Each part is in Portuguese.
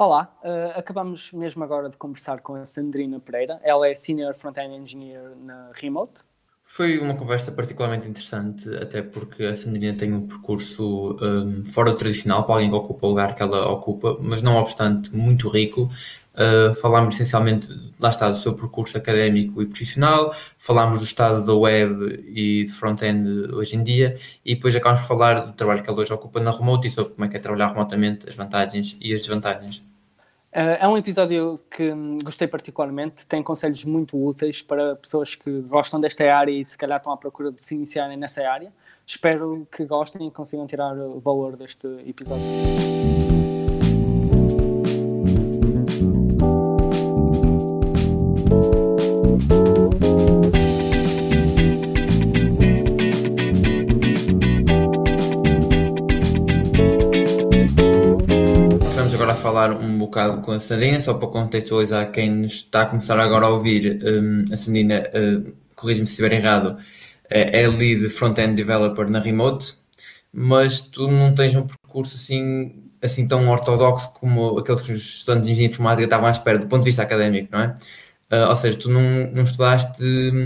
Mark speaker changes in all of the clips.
Speaker 1: Olá, uh, acabamos mesmo agora de conversar com a Sandrina Pereira. Ela é Senior Front-End Engineer na Remote.
Speaker 2: Foi uma conversa particularmente interessante, até porque a Sandrina tem um percurso um, fora do tradicional para alguém que ocupa o lugar que ela ocupa, mas não obstante muito rico. Uh, falámos essencialmente, lá está, do seu percurso académico e profissional, falámos do estado da web e de front-end hoje em dia, e depois acabamos por falar do trabalho que ela hoje ocupa na remote e sobre como é que é trabalhar remotamente, as vantagens e as desvantagens.
Speaker 1: Uh, é um episódio que gostei particularmente, tem conselhos muito úteis para pessoas que gostam desta área e se calhar estão à procura de se iniciarem nessa área. Espero que gostem e consigam tirar o valor deste episódio.
Speaker 2: Falar um bocado com a Sandina, só para contextualizar quem nos está a começar agora a ouvir. Um, a Sandina, uh, corrige-me se estiver errado, uh, é lead front-end developer na Remote, mas tu não tens um percurso assim, assim tão ortodoxo como aqueles que os estudantes de engenharia informática estavam à espera, do ponto de vista académico, não é? Uh, ou seja, tu não, não estudaste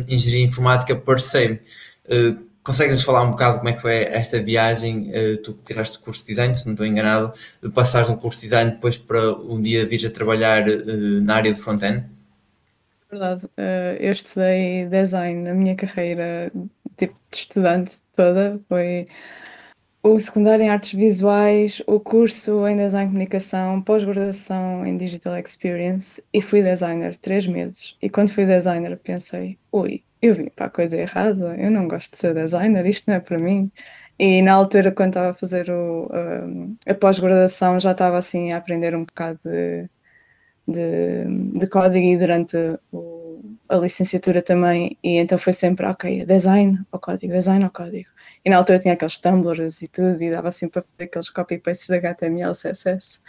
Speaker 2: engenharia informática per se. Uh, Consegues falar um bocado como é que foi esta viagem? Uh, tu tiraste o curso de design, se não estou enganado, de passares um curso de design depois para um dia vires a trabalhar uh, na área de front-end?
Speaker 3: Verdade, uh, eu estudei design na minha carreira tipo de estudante toda, foi o secundário em artes visuais, o curso em design de comunicação, pós-graduação em digital experience e fui designer três meses. E quando fui designer pensei, ui, eu vim para a coisa errada, eu não gosto de ser designer, isto não é para mim. E na altura, quando estava a fazer o, a pós-graduação, já estava assim a aprender um bocado de, de, de código e durante o, a licenciatura também. E então foi sempre, ok, design ou código, design ou código. E na altura tinha aqueles tumblers e tudo, e dava assim para fazer aqueles copy-pastes de HTML, CSS.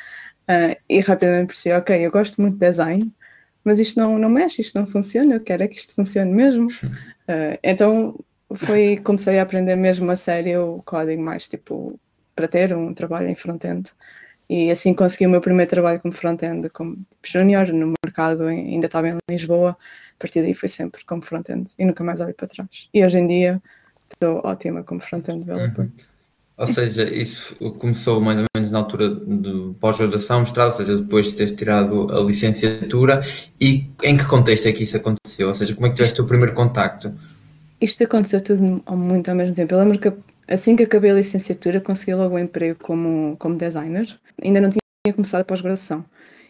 Speaker 3: Uh, e rapidamente percebi, ok, eu gosto muito de design, mas isto não, não mexe, isto não funciona, eu quero é que isto funcione mesmo. Uh, então foi, comecei a aprender mesmo a sério o código mais tipo para ter um trabalho em front-end. E assim consegui o meu primeiro trabalho como front-end, como júnior no mercado, ainda estava em Lisboa. A partir daí foi sempre como front-end e nunca mais olhei para trás. E hoje em dia estou ótima como front-end developer. Uhum.
Speaker 2: Ou seja, isso começou mais ou menos na altura de pós-graduação, mestrado, ou seja, depois de teres tirado a licenciatura. E em que contexto é que isso aconteceu? Ou seja, como é que tiveste o primeiro contacto?
Speaker 3: Isto aconteceu tudo muito ao mesmo tempo. Eu lembro que assim que acabei a licenciatura, consegui logo um emprego como, como designer. Ainda não tinha começado a pós-graduação.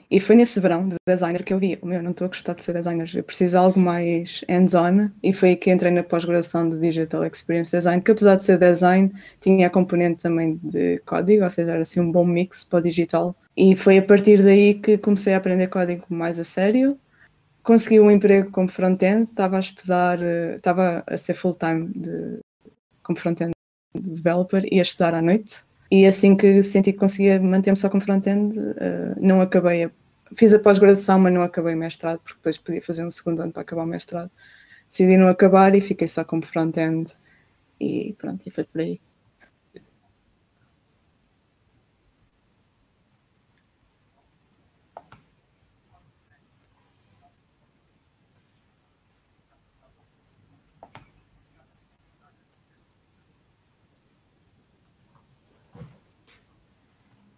Speaker 3: E foi nesse verão de designer que eu vi, meu, não estou a gostar de ser designer, eu preciso de algo mais hands-on. E foi aí que entrei na pós-graduação de Digital Experience Design, que apesar de ser design, tinha a componente também de código, ou seja, era assim um bom mix para o digital. E foi a partir daí que comecei a aprender código mais a sério. Consegui um emprego como front-end, estava a estudar, eh, estava a ser full-time como front-end developer e a estudar à noite. E assim que senti que conseguia manter-me só como front-end, uh, não acabei a fiz a pós-graduação, mas não acabei o mestrado, porque depois podia fazer um segundo ano para acabar o mestrado. Decidi não acabar e fiquei só como front-end e pronto, e foi por aí.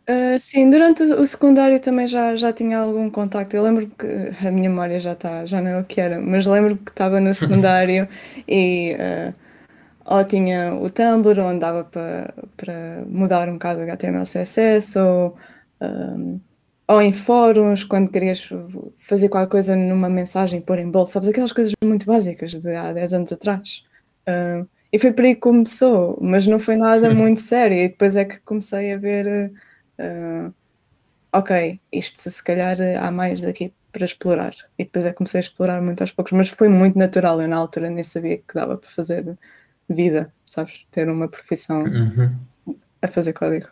Speaker 3: Uh, sim, durante o secundário também já, já tinha algum contacto. Eu lembro que a minha memória já está, já não é o que era, mas lembro que estava no secundário e uh, ou tinha o Tumblr onde dava para mudar um bocado o HTML, CSS ou, um, ou em fóruns quando querias fazer qualquer coisa numa mensagem, pôr em bolsa, sabes aquelas coisas muito básicas de há 10 anos atrás. Uh, e foi por aí que começou, mas não foi nada muito sério. E depois é que comecei a ver uh, ok, isto se calhar há mais daqui para explorar. E depois é que comecei a explorar muito aos poucos, mas foi muito natural. Eu na altura nem sabia que dava para fazer vida, sabes? Ter uma profissão uhum. a fazer código.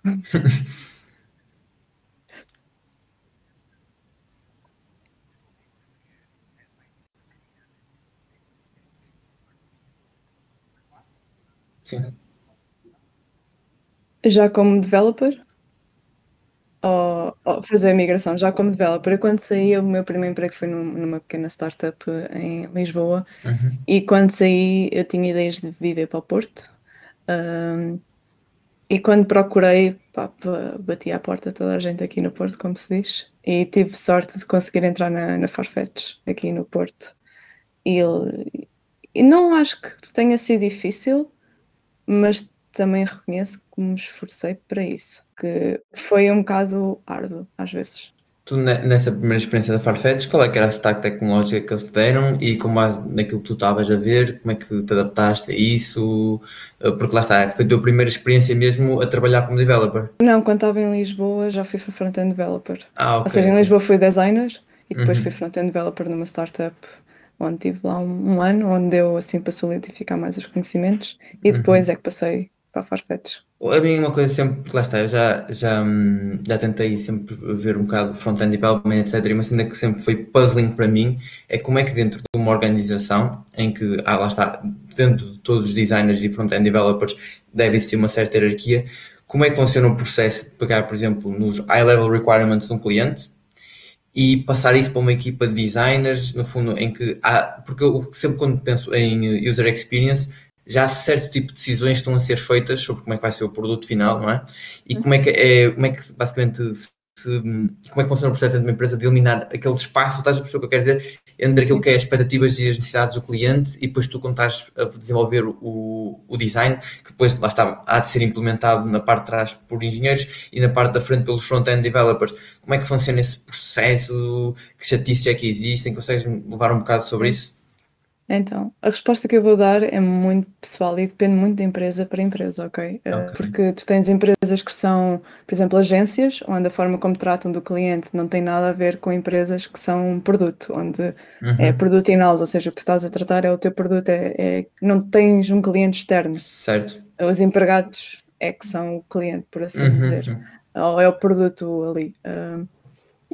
Speaker 2: Sim.
Speaker 3: Já como developer? Ou, ou fazer a migração, já como developer. Quando saí, o meu primeiro emprego foi num, numa pequena startup em Lisboa. Uhum. E quando saí, eu tinha ideias de viver para o Porto. Um, e quando procurei, pá, bati à porta toda a gente aqui no Porto, como se diz. E tive sorte de conseguir entrar na, na Farfetch aqui no Porto. E, e não acho que tenha sido difícil, mas também reconheço que me esforcei para isso, que foi um bocado árduo às vezes.
Speaker 2: Tu, nessa primeira experiência da Farfetch, qual é que era a stack tecnológica que eles te deram e com base naquilo que tu estavas a ver, como é que te adaptaste a isso? Eh, porque lá está, foi a tua primeira experiência mesmo a trabalhar como developer?
Speaker 3: Não, quando estava em Lisboa já fui front-end developer. Ah, ok. Ou seja, em Lisboa fui designer e depois uhum. fui front-end developer numa startup onde tive lá um, um, ano, onde deu assim para solidificar mais os conhecimentos e uhum. depois uhum. é que passei para a Farfetch.
Speaker 2: A mim uma coisa sempre, lá está, eu já, já, hum, já tentei sempre ver um bocado front-end development, etc. E uma cena que sempre foi puzzling para mim é como é que dentro de uma organização em que, ah, lá está, dentro de todos os designers e front-end developers deve existir uma certa hierarquia, como é que funciona o processo de pegar, por exemplo, nos high-level requirements de um cliente e passar isso para uma equipa de designers, no fundo, em que há, porque eu sempre quando penso em user experience, já certo tipo de decisões estão a ser feitas sobre como é que vai ser o produto final, não é? E como é que é, como é que basicamente se, como é que funciona o processo de uma empresa de eliminar aquele espaço, estás a perceber o que eu quero dizer, entre aquilo que é as expectativas e as necessidades do cliente e depois tu quando estás a desenvolver o, o design, que depois lá está, há de ser implementado na parte de trás por engenheiros e na parte da frente pelos front-end developers. Como é que funciona esse processo? Que chatice é que existem? Consegues levar um bocado sobre isso?
Speaker 3: Então, a resposta que eu vou dar é muito pessoal e depende muito de empresa para empresa, ok? Eh, okay. Porque tu tens empresas que são, por exemplo, agências, onde a forma como tratam do cliente não tem nada a ver com empresas que são um produto, onde uhum. é produto in-house, ou seja, o que tu estás a tratar é o teu produto, é, é, não tens um cliente externo.
Speaker 2: Certo.
Speaker 3: Os empregados é que são o cliente, por assim uhum. dizer. Ou é o produto ali. Uh,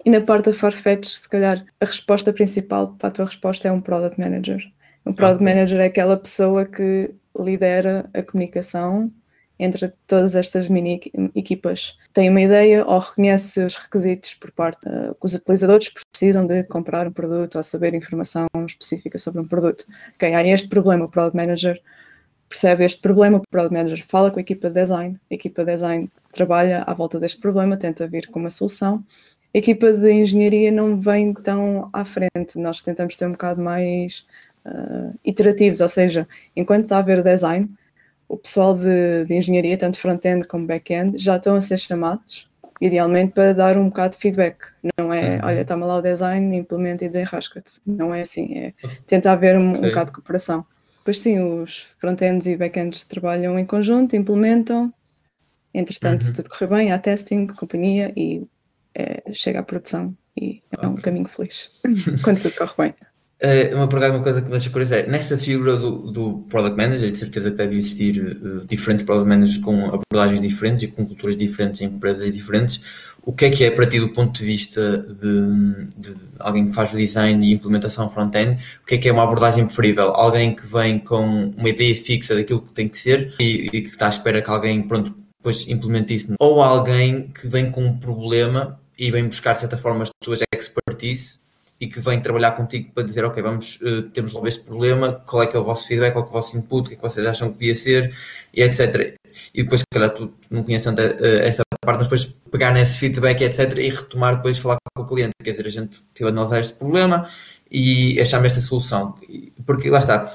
Speaker 3: e na parte da Farfetch, se calhar, a resposta principal para a tua resposta é um Product Manager. O Product. Manager é aquela pessoa que lidera a comunicação entre todas estas mini equipas. Tem uma ideia ou reconhece os requisitos por parte uh, que os utilizadores precisam de comprar um produto ou saber informação específica sobre um produto. Ok, há este problema, o Product Manager percebe este problema, o Product Manager fala com a equipa de design, a equipa de design trabalha à volta deste problema, tenta vir com uma solução. A equipa de engenharia não vem tão à frente, nós tentamos ter um bocado mais uh, iterativos, ou seja, enquanto está a haver o design, o pessoal de, de engenharia, tanto front-end como back-end, já estão a ser chamados, idealmente para dar um bocado de feedback. Não é, uhum. olha, está-me lá o design, implementa e desenrasca-te. Não é assim, é tentar haver um, okay. um bocado de cooperação. Pois sim, os front-ends e back-ends trabalham em conjunto, implementam, entretanto, uhum. se tudo correr bem, há testing, companhia e é, chega à produção e é um caminho feliz quando tudo corre bem.
Speaker 2: Uh, uma, uma coisa que me deixa curioso é, nessa figura do, do Product Manager, de certeza que deve existir uh, diferentes Product Managers com abordagens diferentes e com culturas diferentes em empresas diferentes, o que é que é para ti do ponto de vista de, de alguém que faz o design e implementação front-end, o que é que é uma abordagem preferível? Alguém que vem com uma ideia fixa daquilo que tem que ser e, e que está à espera que alguém, pronto, depois implemente isso, ou alguém que vem com um problema e vem buscar, de certa forma, as tuas expertise e que vem trabalhar contigo para dizer, ok, vamos, uh, temos logo este problema, qual é que é o vosso feedback, qual é, é o vosso input, o que é que vocês acham que devia ser, e etc. E depois, se calhar, tu, não conheces tanto uh, essa parte, mas depois pegar nesse feedback, etc. e retomar depois falar com o cliente. Quer dizer, a gente teve a analisar este problema e achamos esta solução. Porque lá está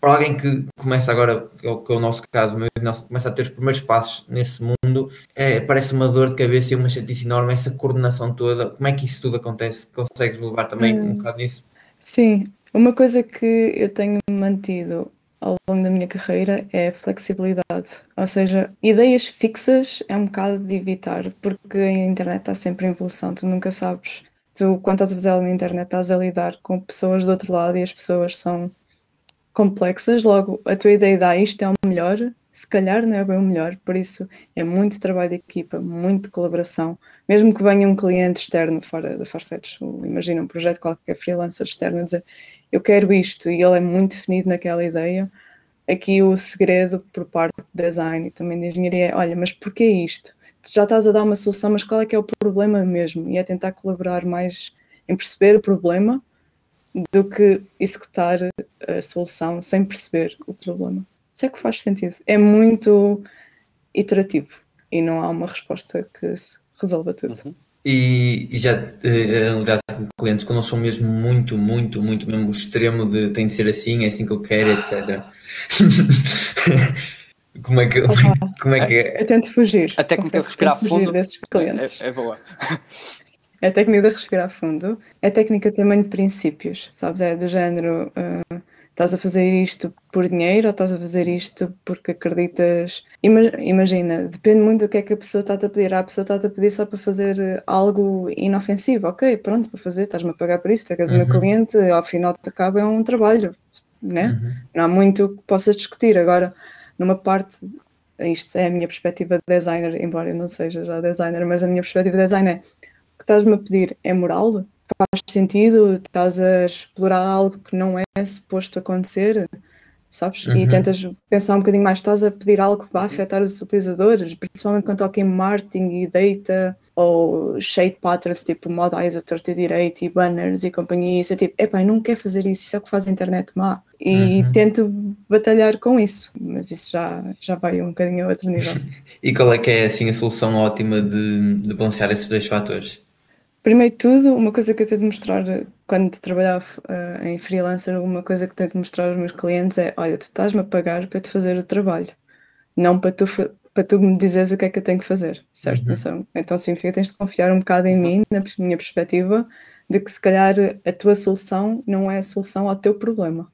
Speaker 2: para alguém que começa agora, que é o, é nosso caso, começa a ter os primeiros passos nesse mundo, é, parece uma dor de cabeça e uma chatice enorme, essa coordenação toda. Como é que isso tudo acontece? Consegues levar também hum, um bocado nisso?
Speaker 3: Sim, uma coisa que eu tenho mantido ao longo da minha carreira é flexibilidade. Ou seja, ideias fixas é um bocado de evitar, porque a internet está sempre em evolução, tu nunca sabes. Tu, quando estás a fazer algo na internet, estás a lidar com pessoas do outro lado e as pessoas são complexas, logo a tua ideia dá isto é o melhor, se calhar não é bem o melhor, por isso é muito trabalho de equipa, muito colaboração, mesmo que venha um cliente externo fora da Farfetch, imagina um projeto qualquer freelancer externo a dizer eu quero isto e ele é muito definido naquela ideia, aqui o segredo por parte de design e também de engenharia é, olha, mas porquê isto? já estás a dar uma solução, mas qual é que é o problema mesmo? E é tentar colaborar mais em perceber o problema do que executar a solução sem perceber o problema. Isso é que faz sentido. É muito iterativo e não há uma resposta que resolva tudo. Uhum.
Speaker 2: E, e, já, eh, aliás, clientes, quando são mesmo muito, muito, muito mesmo o extremo de tem de ser assim, é assim que eu quero, etc. como é que, como é que é?
Speaker 3: Eu tento fugir.
Speaker 1: A técnica de respirar fundo
Speaker 3: desses clientes.
Speaker 1: É, é boa.
Speaker 3: É a técnica de respirar fundo. É a técnica também de princípios, sabes? É do género. Uh, estás a fazer isto por dinheiro ou estás a fazer isto porque acreditas. Imagina, depende muito do que é que a pessoa está a pedir. a pessoa está a pedir só para fazer eh, algo inofensivo. Ok, pronto, para fazer, estás-me a pagar por isso, tu és uhum. o meu uhum. cliente, ao final de acaba é um trabalho, né? Uhum. Não há muito que possas discutir. Agora, numa parte, isto é a minha perspectiva de designer, embora eu não seja já designer, mas a minha perspectiva de designer é que estás-me a pedir é moral? faz sentido, estás a explorar algo que não é suposto acontecer, sabes? Uhum. E tentas pensar um bocadinho mais, estás a pedir algo que vai afetar os utilizadores, principalmente quando toca em marketing e data, ou shape patterns, tipo modais a torta e direito, e banners e companhia, isso é tipo, epá, não quero fazer isso, isso é o que faz a internet má. E uhum. tento batalhar com isso, mas isso já, já vai um bocadinho a outro nível.
Speaker 2: e qual é que é, assim, a solução ótima de, de balancear esses dois fatores?
Speaker 3: Primeiro de tudo, uma coisa que eu tento mostrar quando trabalhava uh, em freelancer, uma coisa que tento mostrar aos meus clientes é: olha, tu estás-me a pagar para te fazer o trabalho, não para tu, para tu me dizeres o que é que eu tenho que fazer, certo? Uhum. Então, então significa que tens de confiar um bocado em mim, na minha perspectiva, de que se calhar a tua solução não é a solução ao teu problema.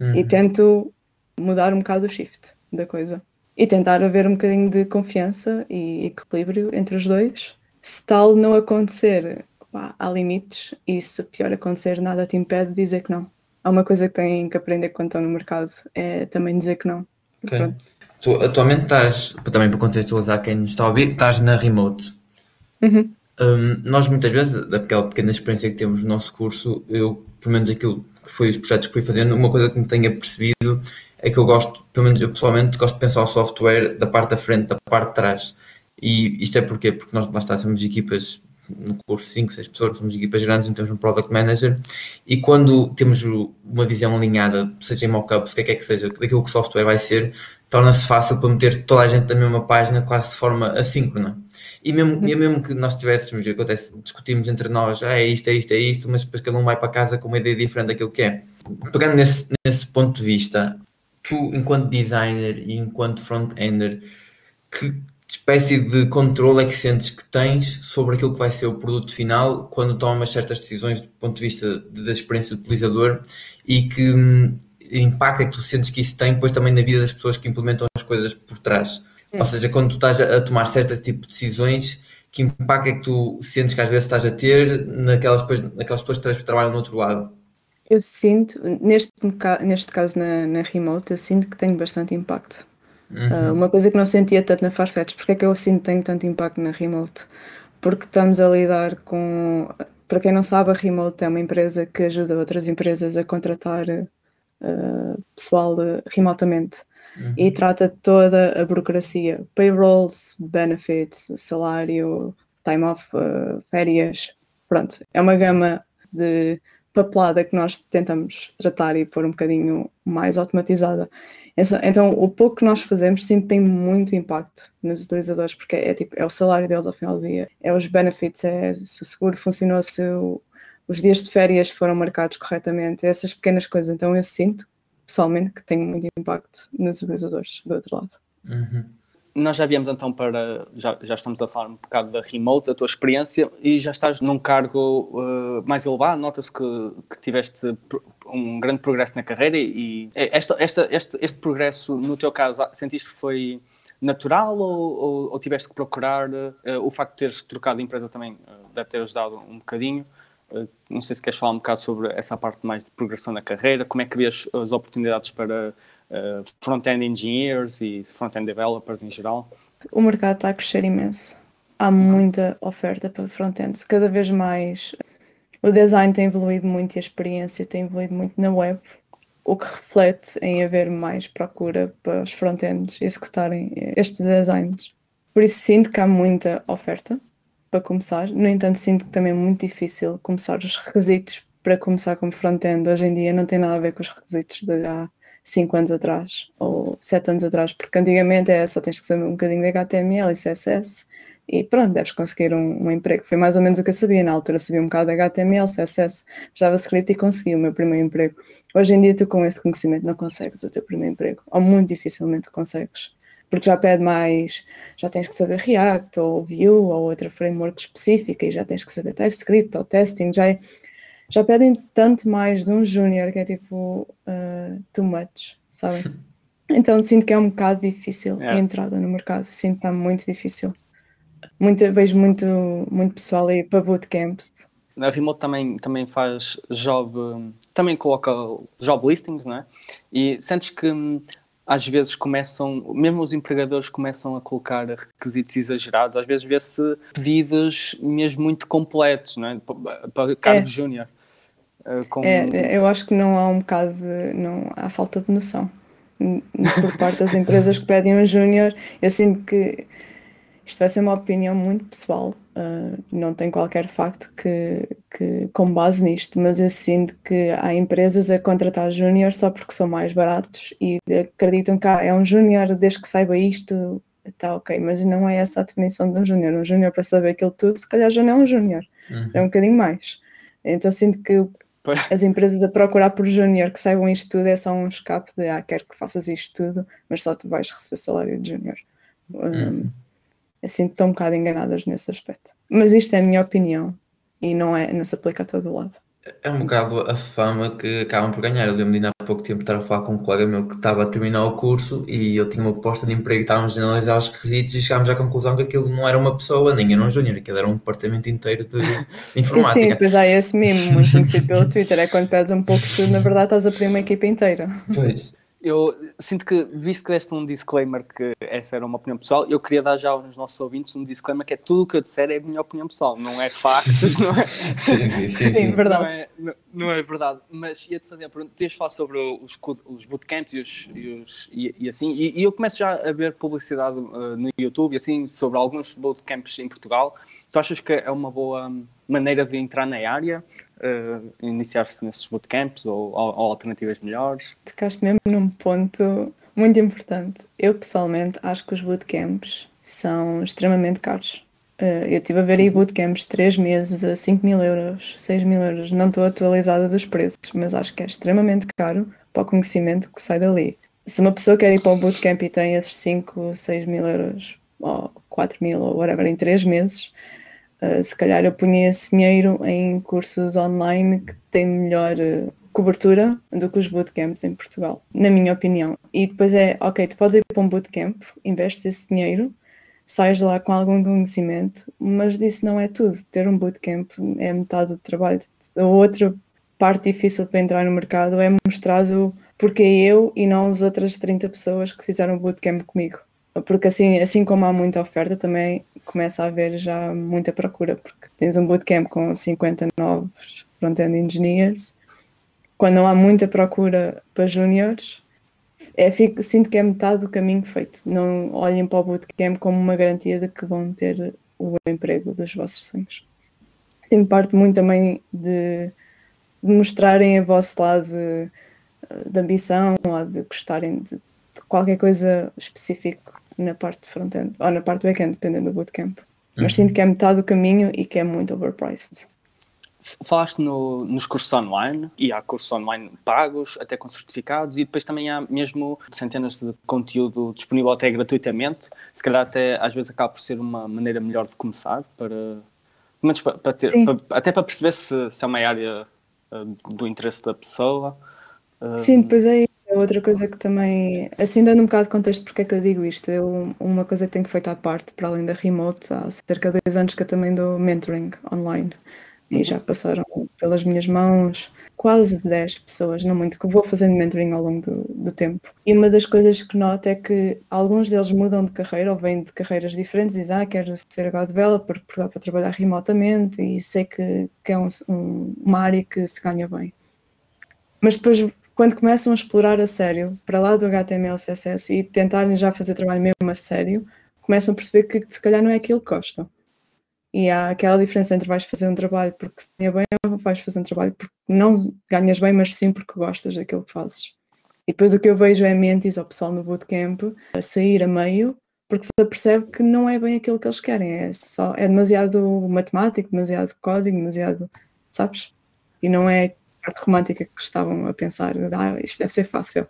Speaker 3: Uhum. E tento mudar um bocado o shift da coisa. E tentar haver um bocadinho de confiança e equilíbrio entre os dois se tal não acontecer, pá, há limites e se pior acontecer, nada te impede de dizer que não. Há uma coisa que têm que aprender quando estão no mercado, é também dizer que não.
Speaker 2: Okay. Tu atualmente estás, também para contextualizar quem nos está a ouvir, estás na remote.
Speaker 3: Uhum.
Speaker 2: Um, nós muitas vezes, daquela pequena experiência que temos no nosso curso, eu, pelo menos aquilo que foi os projetos que fui fazendo, uma coisa que me tenha percebido é que eu gosto, pelo menos eu pessoalmente, gosto de pensar o software da parte da frente, da parte de trás. E isto é porquê? Porque nós lá está, temos equipas no curso 5, 6 pessoas, somos equipas grandes, não temos um product manager e quando temos uma visão alinhada, seja em mockups, o que é que, é que seja, daquilo que o software vai ser, torna-se fácil para meter toda a gente na mesma página quase de forma assíncrona. E mesmo, e mesmo que nós tivéssemos, acontece, discutimos entre nós, ah, é isto, é isto, é isto, mas depois cada um vai para casa com uma ideia diferente daquilo que é. Pegando nesse, nesse ponto de vista, tu, enquanto designer e enquanto front-ender, que espécie de controle é que sentes que tens sobre aquilo que vai ser o produto final quando tomas certas decisões do ponto de vista da experiência do utilizador e que hum, impacto é que tu sentes que isso tem depois também na vida das pessoas que implementam as coisas por trás. Hum. Ou seja, quando tu estás a, tomar certos tipos de decisões, que impacto é que tu sentes que às vezes estás a ter naquelas, naquelas pessoas que trabalham no outro lado?
Speaker 3: Eu sinto, neste, neste caso na, na Remote, eu sinto que tenho bastante impacto Uhum. Uh, uma coisa que não sentia tanto na Farfetch, porque é que eu sinto que tenho tanto impacto na Remote? Porque estamos a lidar com. Para quem não sabe, a Remote é uma empresa que ajuda outras empresas a contratar uh, pessoal remotamente uhum. e trata toda a burocracia: payrolls, benefits, salário, time off, férias. Pronto, é uma gama de papelada que nós tentamos tratar e pôr um bocadinho mais automatizada. Então, o pouco que nós fazemos sim tem muito impacto nos utilizadores, porque é, tipo, é o salário deles ao final do dia, é os benefits, é se o seguro funcionou, se o, os dias de férias foram marcados corretamente, essas pequenas coisas. Então, eu sinto, pessoalmente, que tem muito impacto nos utilizadores do outro lado.
Speaker 2: Uhum
Speaker 1: nós já viemos então para. Já, já estamos a falar um bocado da remote, da tua experiência, e já estás num cargo uh, mais elevado. Nota-se que, que tiveste um grande progresso na carreira e esta, esta, este, este progresso, no teu caso, sentiste que foi natural ou, ou, ou tiveste que procurar? Uh, o facto de teres trocado de empresa também uh, deve ter ajudado um bocadinho. Não sei se queres falar um bocado sobre essa parte mais de progressão na carreira, como é que vês as oportunidades para front-end engineers e front-end developers em geral?
Speaker 3: O mercado está a crescer imenso. Há muita oferta para front-ends. Cada vez mais o design tem evoluído muito e a experiência tem evoluído muito na web, o que reflete em haver mais procura para os front-ends executarem estes designs. Por isso sinto que há muita oferta para começar. No entanto, sinto que também é muito difícil começar os requisitos para começar como front-end. Hoje em dia não tem nada a ver com os requisitos de há 5 anos atrás ou 7 anos atrás, porque antigamente é só tens que saber um bocadinho de HTML e CSS e pronto, deves conseguir um, um, emprego. Foi mais ou menos o que eu sabia. Na altura sabia um bocado de HTML, CSS, JavaScript e consegui o meu primeiro emprego. Hoje em dia, tu com esse conhecimento não consegues o teu primeiro emprego, ou muito dificilmente consegues. Porque já pede mais, já tens que saber React, ou Vue, ou outra framework específica, e já tens que saber TypeScript, ou testing, já, é, já pedem tanto mais de um júnior que é tipo uh, too much, sabem? Então sinto que é um bocado difícil yeah. a entrada no mercado, sinto que está muito difícil muito, vejo muito, muito pessoal aí para bootcamps.
Speaker 1: A Remote também, também faz job, também coloca job listings, não é? E sentes que hum, às vezes começam, mesmo os empregadores começam a colocar requisitos exagerados, às vezes vê-se pedidos mesmo muito completos, não é? Para cargos é. júnior.
Speaker 3: Eh, com... É, eu acho que não há um bocado de, não há falta de noção por parte das empresas que pedem um júnior. Eu sinto que isto vai ser uma opinião muito pessoal, uh, não tem qualquer facto que, que com base nisto, mas eu sinto que há empresas a contratar júnior só porque são mais baratos e acreditam que ah, é um júnior desde que saiba isto, está ok, mas não é essa a definição de um júnior. Um júnior para saber aquilo tudo, se calhar já não é um júnior, uhum. é um bocadinho mais. Então sinto que as empresas a procurar por júnior que saibam isto tudo é só um escape de ah, quero que faças isto tudo, mas só tu vais receber salário de júnior. Um, uhum assim estou um bocado enganadas nesse aspecto. Mas isto é a minha opinião e não, é, não se aplica a todo lado.
Speaker 2: É um bocado a fama que acabam por ganhar. Eu lembro-me há pouco tempo estar a falar com um colega meu que estava a terminar o curso e eu tinha uma proposta de emprego e estávamos a analisar os requisitos e chegámos à conclusão que aquilo não era uma pessoa, nem era um júnior, aquilo era um departamento inteiro de, de informática.
Speaker 3: Sim, depois há esse mimo, muito conhecido pelo Twitter, é quando pedes um pouco tudo, na verdade estás a pedir uma equipa inteira.
Speaker 2: Pois.
Speaker 1: Eu sinto que, visto que deste um disclaimer que essa era uma opinião pessoal, eu queria dar já aos nossos ouvintes um disclaimer que é tudo o que eu disser é a minha opinião pessoal, não é factos, não é?
Speaker 2: sim, sim, sim, sim.
Speaker 3: verdade.
Speaker 1: Não é, não, não é, verdade, mas ia-te fazer a pergunta, tu ias falar sobre os, os bootcamps e, os, e, os, e, e assim, e, e, eu começo já a ver publicidade uh, no YouTube, assim, sobre alguns bootcamps em Portugal, tu achas que é uma boa maneira de entrar na área, uh, iniciar-se nesses bootcamps ou, ou, ou alternativas melhores?
Speaker 3: Tocaste mesmo num ponto muito importante. Eu pessoalmente acho que os bootcamps são extremamente caros. Uh, eu estive a ver aí bootcamps de 3 meses a 5 mil euros, 6 mil euros. Não estou atualizada dos preços, mas acho que é extremamente caro para o conhecimento que sai dali. Se uma pessoa quer ir para um bootcamp e tem esses 5, 6 mil euros, ou 4 mil, ou whatever, em 3 meses, Uh, se calhar eu punha esse dinheiro em cursos online que têm melhor uh, cobertura do que os bootcamps em Portugal, na minha opinião. E depois é, ok, tu podes ir para um bootcamp, investes esse dinheiro, sais lá com algum conhecimento, mas disso não é tudo. Ter um bootcamp é metade do trabalho. A outra parte difícil para entrar no mercado é mostrar o porquê eu e não as outras 30 pessoas que fizeram bootcamp comigo. Porque assim, assim como há muita oferta, também começa a haver já muita procura, porque tens um bootcamp com 50 novos front-end engineers, quando não há muita procura para júniores, é, sinto que é metade do caminho feito. Não olhem para o bootcamp como uma garantia de que vão ter o emprego dos vossos sonhos. Tem parte muito também de, de mostrarem a vosso lado de, de ambição ou de gostarem de, de qualquer coisa específica na parte de front-end ou na parte do back-end, dependendo do bootcamp. Mas uhum. sinto que é metade do caminho e que é muito overpriced.
Speaker 1: Falaste no, nos cursos online e há cursos online pagos, até com certificados, e depois também há mesmo centenas de conteúdo disponível até gratuitamente. Se calhar até às vezes acaba por ser uma maneira melhor de começar, para, para, para ter, para, até para perceber se, se é uma área uh, do interesse da pessoa.
Speaker 3: Uh, Sim, depois é outra coisa que também, assim dando um bocado de contexto porque é que eu digo isto, eu, uma coisa que tenho feito à parte, para além da remote, há cerca de dois anos que eu também dou mentoring online e já passaram pelas minhas mãos quase 10 pessoas, não muito, que vou fazendo mentoring ao longo do, do, tempo. E uma das coisas que noto é que alguns deles mudam de carreira ou vêm de carreiras diferentes, dizem, ah, quero ser Go developer porque dá para trabalhar remotamente e sei que, que é um, um, uma área que se ganha bem. Mas depois quando começam a explorar a sério, para lá do HTML, CSS e tentarem já fazer trabalho mesmo a sério, começam a perceber que se calhar não é aquilo que gostam. E há aquela diferença entre vais fazer um trabalho porque se ganha bem ou vais fazer um trabalho porque não ganhas bem, mas sim porque gostas daquilo que fazes. E depois o que eu vejo é mentes ao pessoal no bootcamp a sair a meio porque se apercebe que não é bem aquilo que eles querem, é só é demasiado matemático, demasiado código, demasiado, sabes? E não é parte romântica que estavam a pensar, ah, isto deve ser fácil.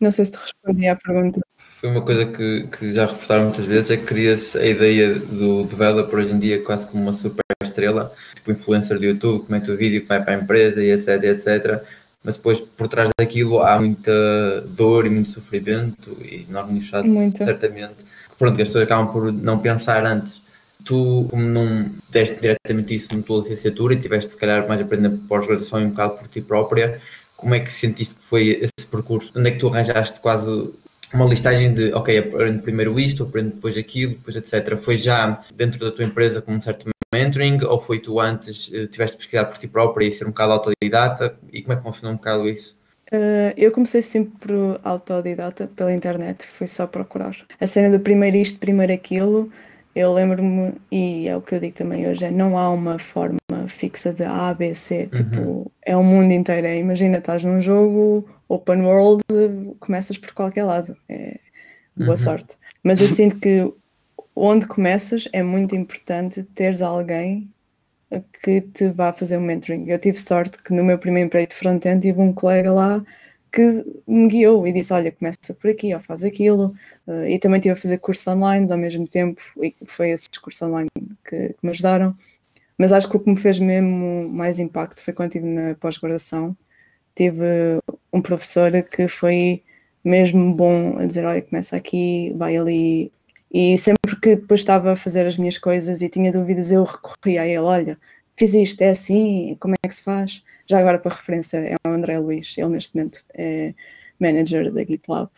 Speaker 3: Não sei se te respondi à pergunta.
Speaker 2: Foi uma coisa que, que já reportaram muitas vezes, é que cria-se a ideia do developer hoje em dia quase como uma super estrela, tipo influencer do YouTube, que mete o vídeo, que vai para a empresa e etc, etc. Mas depois, por trás daquilo, há muita dor e muito sofrimento, e universidade, muito. certamente, pronto, as pessoas acabam por não pensar antes. Tu, como não deste diretamente isso na tua licenciatura e tiveste, se calhar, mais aprendendo pós-graduação e um bocado por ti própria, como é que sentiste que foi esse percurso? Onde é que tu arranjaste quase uma listagem de, ok, aprendo primeiro isto, aprendo depois aquilo, depois etc. Foi já dentro da tua empresa com um certo mentoring ou foi tu antes, eh, tiveste pesquisar por ti própria e ser um bocado autodidata? E como é que funcionou um bocado isso?
Speaker 3: Uh, eu comecei sempre autodidata pela internet, foi só procurar. A cena do primeiro isto, primeiro aquilo, eu lembro-me, e é o que eu digo também hoje, é não há uma forma fixa de A, B, C, uhum. tipo, é o mundo inteiro. É, imagina, estás num jogo open world, começas por qualquer lado. É boa uhum. sorte. Mas eu sinto que onde começas é muito importante teres alguém que te vá fazer um mentoring. Eu tive sorte que no meu primeiro emprego de front-end tive um colega lá que me guiou e disse, olha, começa por aqui ou faz aquilo. Uh, e também estive a fazer cursos online ao mesmo tempo e foi esses cursos online que, que me ajudaram. Mas acho que o que me fez mesmo mais impacto foi quando estive na pós-graduação. Tive um professor que foi mesmo bom a dizer, olha, começa aqui, vai ali. E sempre que depois estava a fazer as minhas coisas e tinha dúvidas, eu recorria a ele, olha, fiz isto, é assim, como é que se faz? Já agora para referência é o André Luiz, ele neste momento é manager da GitLab.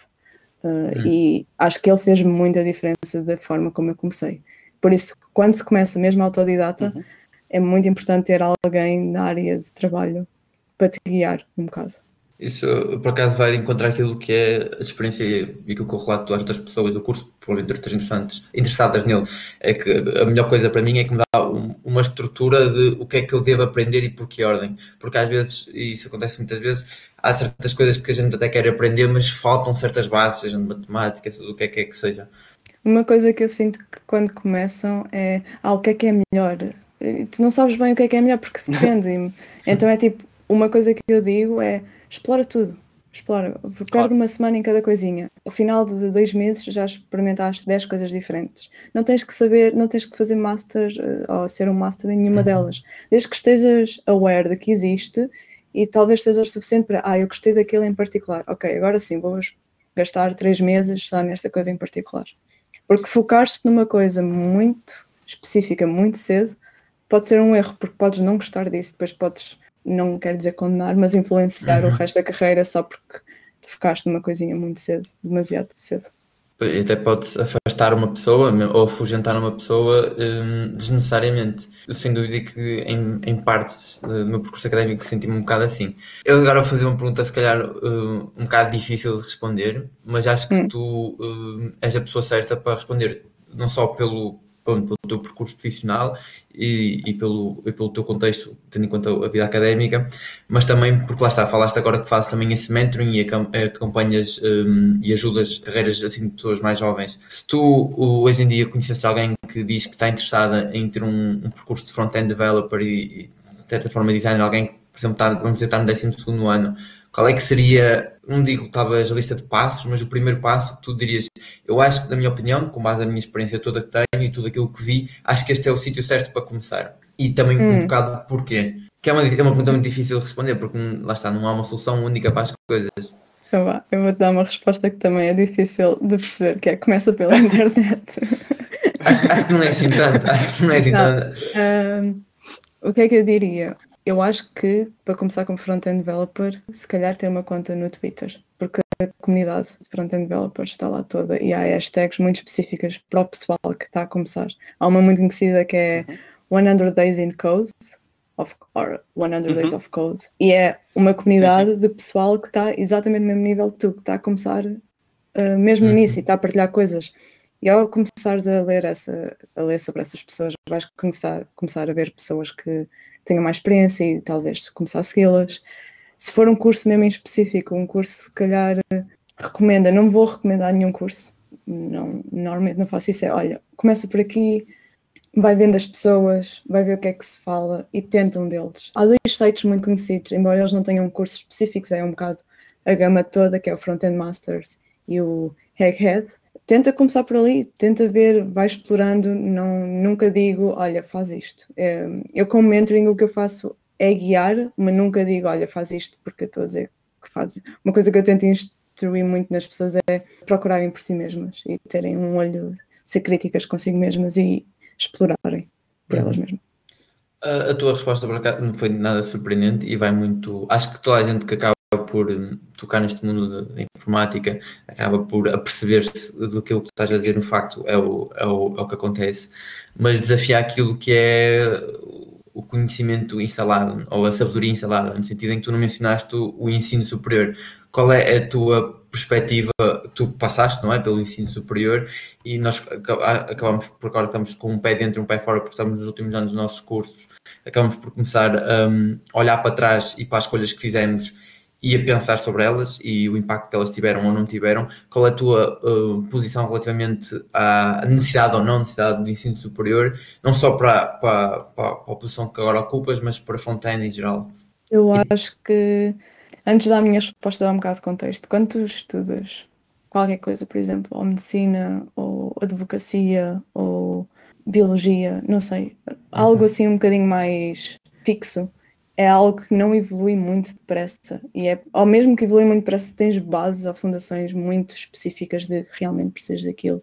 Speaker 3: Uh, hum. E acho que ele fez muita diferença da forma como eu comecei. Por isso, quando se começa mesmo autodidata, uhum é muito importante ter alguém na área de trabalho para te guiar um bocado.
Speaker 2: Isso, por acaso, vai encontrar aquilo que é a experiência e aquilo que eu relato às outras pessoas do curso, provavelmente outras interessantes, interessadas nele, é que a melhor coisa para mim é que me dá um, uma estrutura de o que é que eu devo aprender e por que ordem. Porque às vezes, e isso acontece muitas vezes, há certas coisas que a gente até quer aprender, mas faltam certas bases, seja de matemática, seja do que é que é que seja.
Speaker 3: Uma coisa que eu sinto que quando começam é ah, o que é que é melhor tu não sabes bem o que é que é melhor, porque depende. então é tipo, uma coisa que eu digo é explora tudo. Explora, perde claro. uma semana em cada coisinha. Ao final de dois meses já experimentaste 10 coisas diferentes. Não tens que saber, não tens que fazer master uh, ou ser um master em nenhuma uhum. delas. Desde que estejas aware de que existe e talvez seja o suficiente para, ah, eu gostei daquele em particular. Ok, agora sim, vou gastar três meses só nesta coisa em particular. Porque focar-se numa coisa muito específica muito cedo pode ser um erro, porque podes não gostar disso, depois podes, não quero dizer condenar, mas influenciar uhum. o resto da carreira só porque te focaste numa coisinha muito cedo, demasiado cedo.
Speaker 2: Até pode afastar uma pessoa ou afugentar uma pessoa um, desnecessariamente. Eu, sem dúvida que em, em partes do meu percurso académico senti-me um bocado assim. Eu agora vou fazer uma pergunta, se calhar uh, um bocado difícil de responder, mas acho que hum. tu uh, és a pessoa certa para responder, não só pelo, pelo, pelo teu percurso profissional e, e, pelo, e pelo teu contexto, tendo em conta a vida académica, mas também porque lá está, falaste agora que fazes também esse mentoring e acompanhas um, e ajudas carreiras assim de pessoas mais jovens. Se tu hoje em dia conheces alguém que diz que está interessada em ter um, um percurso de front-end developer e, e, de certa forma designer, alguém que, por exemplo, está, vamos dizer, está no 12 ano, qual é que seria, não digo talvez a lista de passos, mas o primeiro passo que tu dirias? Eu acho que, na minha opinião, com base na minha experiência toda que tenho e tudo aquilo que vi, acho que este é o sítio certo para começar. E também hum. um bocado porquê. Que é uma, é uma pergunta muito difícil de responder, porque lá está, não há uma solução única para as coisas.
Speaker 3: Então, eu vou-te dar uma resposta que também é difícil de perceber, que é começa pela internet.
Speaker 2: acho, acho, que não é assim tanto, acho que não é assim não, tanto.
Speaker 3: Um, o que é que eu diria? Eu acho que, para começar como front-end developer, se calhar ter uma conta no Twitter, porque a comunidade de front-end developers está lá toda e há hashtags muito específicas para o pessoal que está a começar. Há uma muito conhecida que é 100 uhum. Days in Code, of, or 100 uhum. Days of Code, e é uma comunidade sim, sim. de pessoal que está exatamente no mesmo nível que tu, que está a começar uh, mesmo uhum. nisso e está a partilhar coisas. E ao começares a ler, essa, a ler sobre essas pessoas, vais começar, começar a ver pessoas que tenham mais experiência e talvez começar a segui-las. Se for um curso mesmo em específico, um curso se calhar recomenda, não vou recomendar nenhum curso, não, normalmente não faço isso, é olha, começa por aqui, vai vendo as pessoas, vai ver o que é que se fala e tenta um deles. Há dois sites muito conhecidos, embora eles não tenham cursos específicos, é um bocado a gama toda, que é o Frontend Masters e o Egghead. Tenta começar por ali, tenta ver, vai explorando, não, nunca digo, olha, faz isto. É, eu como mentoring o que eu faço é guiar, mas nunca digo, olha, faz isto porque eu estou a dizer que faz. Uma coisa que eu tento instruir muito nas pessoas é procurarem por si mesmas e terem um olho, ser críticas consigo mesmas e explorarem por uhum. elas mesmas.
Speaker 2: A, a, tua resposta para cá não foi nada surpreendente e vai muito. Acho que toda a gente que acaba por hum, tocar neste mundo da informática acaba por aperceber-se do que estás a dizer, no facto é o, é, o, é o que acontece, mas desafiar aquilo que é o conhecimento instalado ou a sabedoria instalada, no sentido em que tu não mencionaste o, ensino superior. Qual é a tua perspectiva? Tu passaste, não é? Pelo ensino superior e nós acabamos por agora estamos com um pé dentro e um pé fora porque estamos nos últimos anos dos nossos cursos. Acabamos por começar um, a olhar para trás e para as escolhas que fizemos e a pensar sobre elas e o impacto que elas tiveram ou não tiveram. Qual é a tua uh, posição relativamente à necessidade ou não necessidade do ensino superior, não só para, para, para, a posição que agora ocupas, mas para a Fontaine em geral?
Speaker 3: Eu acho que, antes da minha resposta, dar um bocado de contexto. Quando tu estudas qualquer coisa, por exemplo, ou medicina, ou advocacia, ou biologia, não sei, algo uhum. assim um bocadinho mais fixo, é algo que não evolui muito depressa. E é, ao mesmo que evolui muito depressa, tens bases ou fundações muito específicas de realmente precisas daquilo.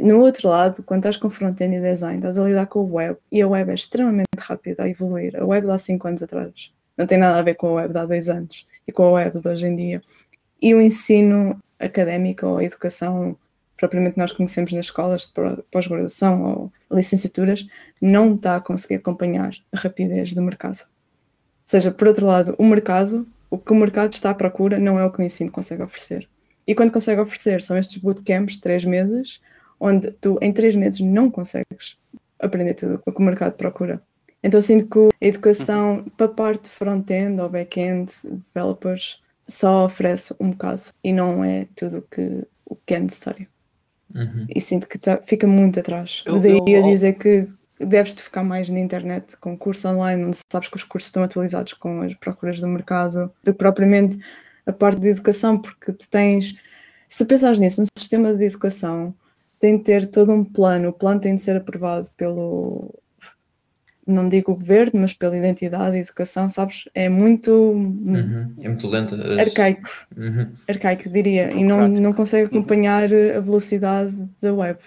Speaker 3: No outro lado, quando estás com front-end e design, estás a lidar com o web e a web é extremamente rápida a evoluir. A web de há 5 anos atrás não tem nada a ver com a web de há 2 anos e com a web de hoje em dia. E o ensino académico ou a educação propriamente nós conhecemos nas escolas de pós-graduação ou licenciaturas, não está a conseguir acompanhar a rapidez do mercado seja, por outro lado, o mercado, o que o mercado está à procura não é o que o ensino consegue oferecer. E quando consegue oferecer são estes bootcamps de três meses, onde tu em três meses não consegues aprender tudo o que o mercado procura. Então sinto que a educação uhum. para a parte front-end ou back-end, developers, só oferece um bocado e não é tudo o que, o que é necessário. Uhum. E sinto que tá, fica muito atrás. Eu, Daí eu, a dizer que deves-te focar mais na internet com curso online, onde sabes que os cursos estão atualizados com as procuras do mercado, do que propriamente a parte de educação, porque tu tens, se tu pensares nisso, no sistema de educação tem de ter todo um plano, o plano tem de ser aprovado pelo, não digo o governo, mas pela identidade e educação, sabes? É muito.
Speaker 2: Uhum. É muito lento.
Speaker 3: Arcaico. Uhum. Arcaico, diria. E não, não consegue acompanhar a velocidade da web.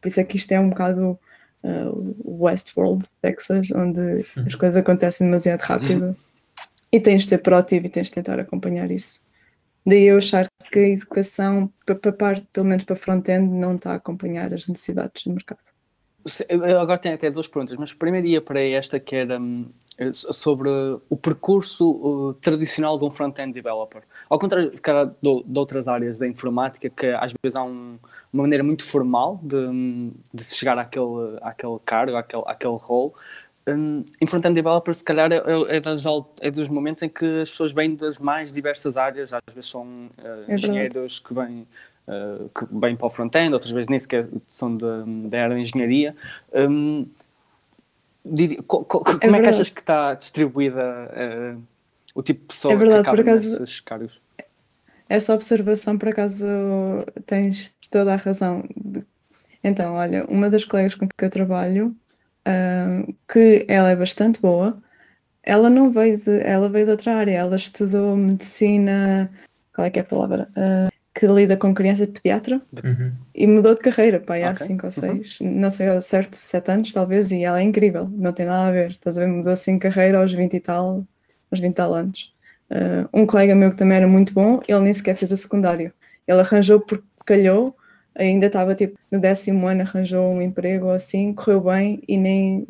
Speaker 3: Por isso é que isto é um bocado uh, Westworld, Texas, onde uhum. as coisas acontecem demasiado rápido e tens de ser proativo e tens de tentar acompanhar isso. Daí eu achar que a educação, para parte, pelo menos para front-end, não está a acompanhar as necessidades do mercado.
Speaker 1: Agora tenho até duas perguntas, mas primeiro ia para esta que era um, sobre o percurso uh, tradicional de um front-end developer. Ao contrário de, outras áreas da informática, que às vezes há um, uma maneira muito formal de, de se chegar àquele, àquele cargo, àquele, àquele role, um, front-end developer, se calhar, é, é, é, dos momentos em que as pessoas vêm das mais diversas áreas, às vezes são uh, é engenheiros que vêm uh, que vêm para o front-end, outras vezes nem sequer são da área de engenharia. Um, diria, co, co, é como é que achas que está distribuída uh, o tipo de pessoa
Speaker 3: é verdade,
Speaker 1: que acaba
Speaker 3: acaso,
Speaker 1: nesses cargos?
Speaker 3: Essa observação, por acaso, tens toda a razão. Então, olha, uma das colegas com que eu trabalho, uh, que ela é bastante boa, ela não veio de, ela veio de outra área, ela estudou medicina, qual é que é a palavra? Uh, que lida com criança pediatra uhum. e mudou de carreira, pai, há 5 okay. ou 6, uhum. não sei ao certo, 7 anos talvez, e ela é incrível, não tem nada a ver, estás a ver, mudou assim carreira aos 20 e tal, aos 20 e tal anos. Uh, um colega meu que também era muito bom, ele nem sequer fez o secundário, ele arranjou porque calhou, ainda estava tipo no décimo ano, arranjou um emprego ou assim, correu bem e nem,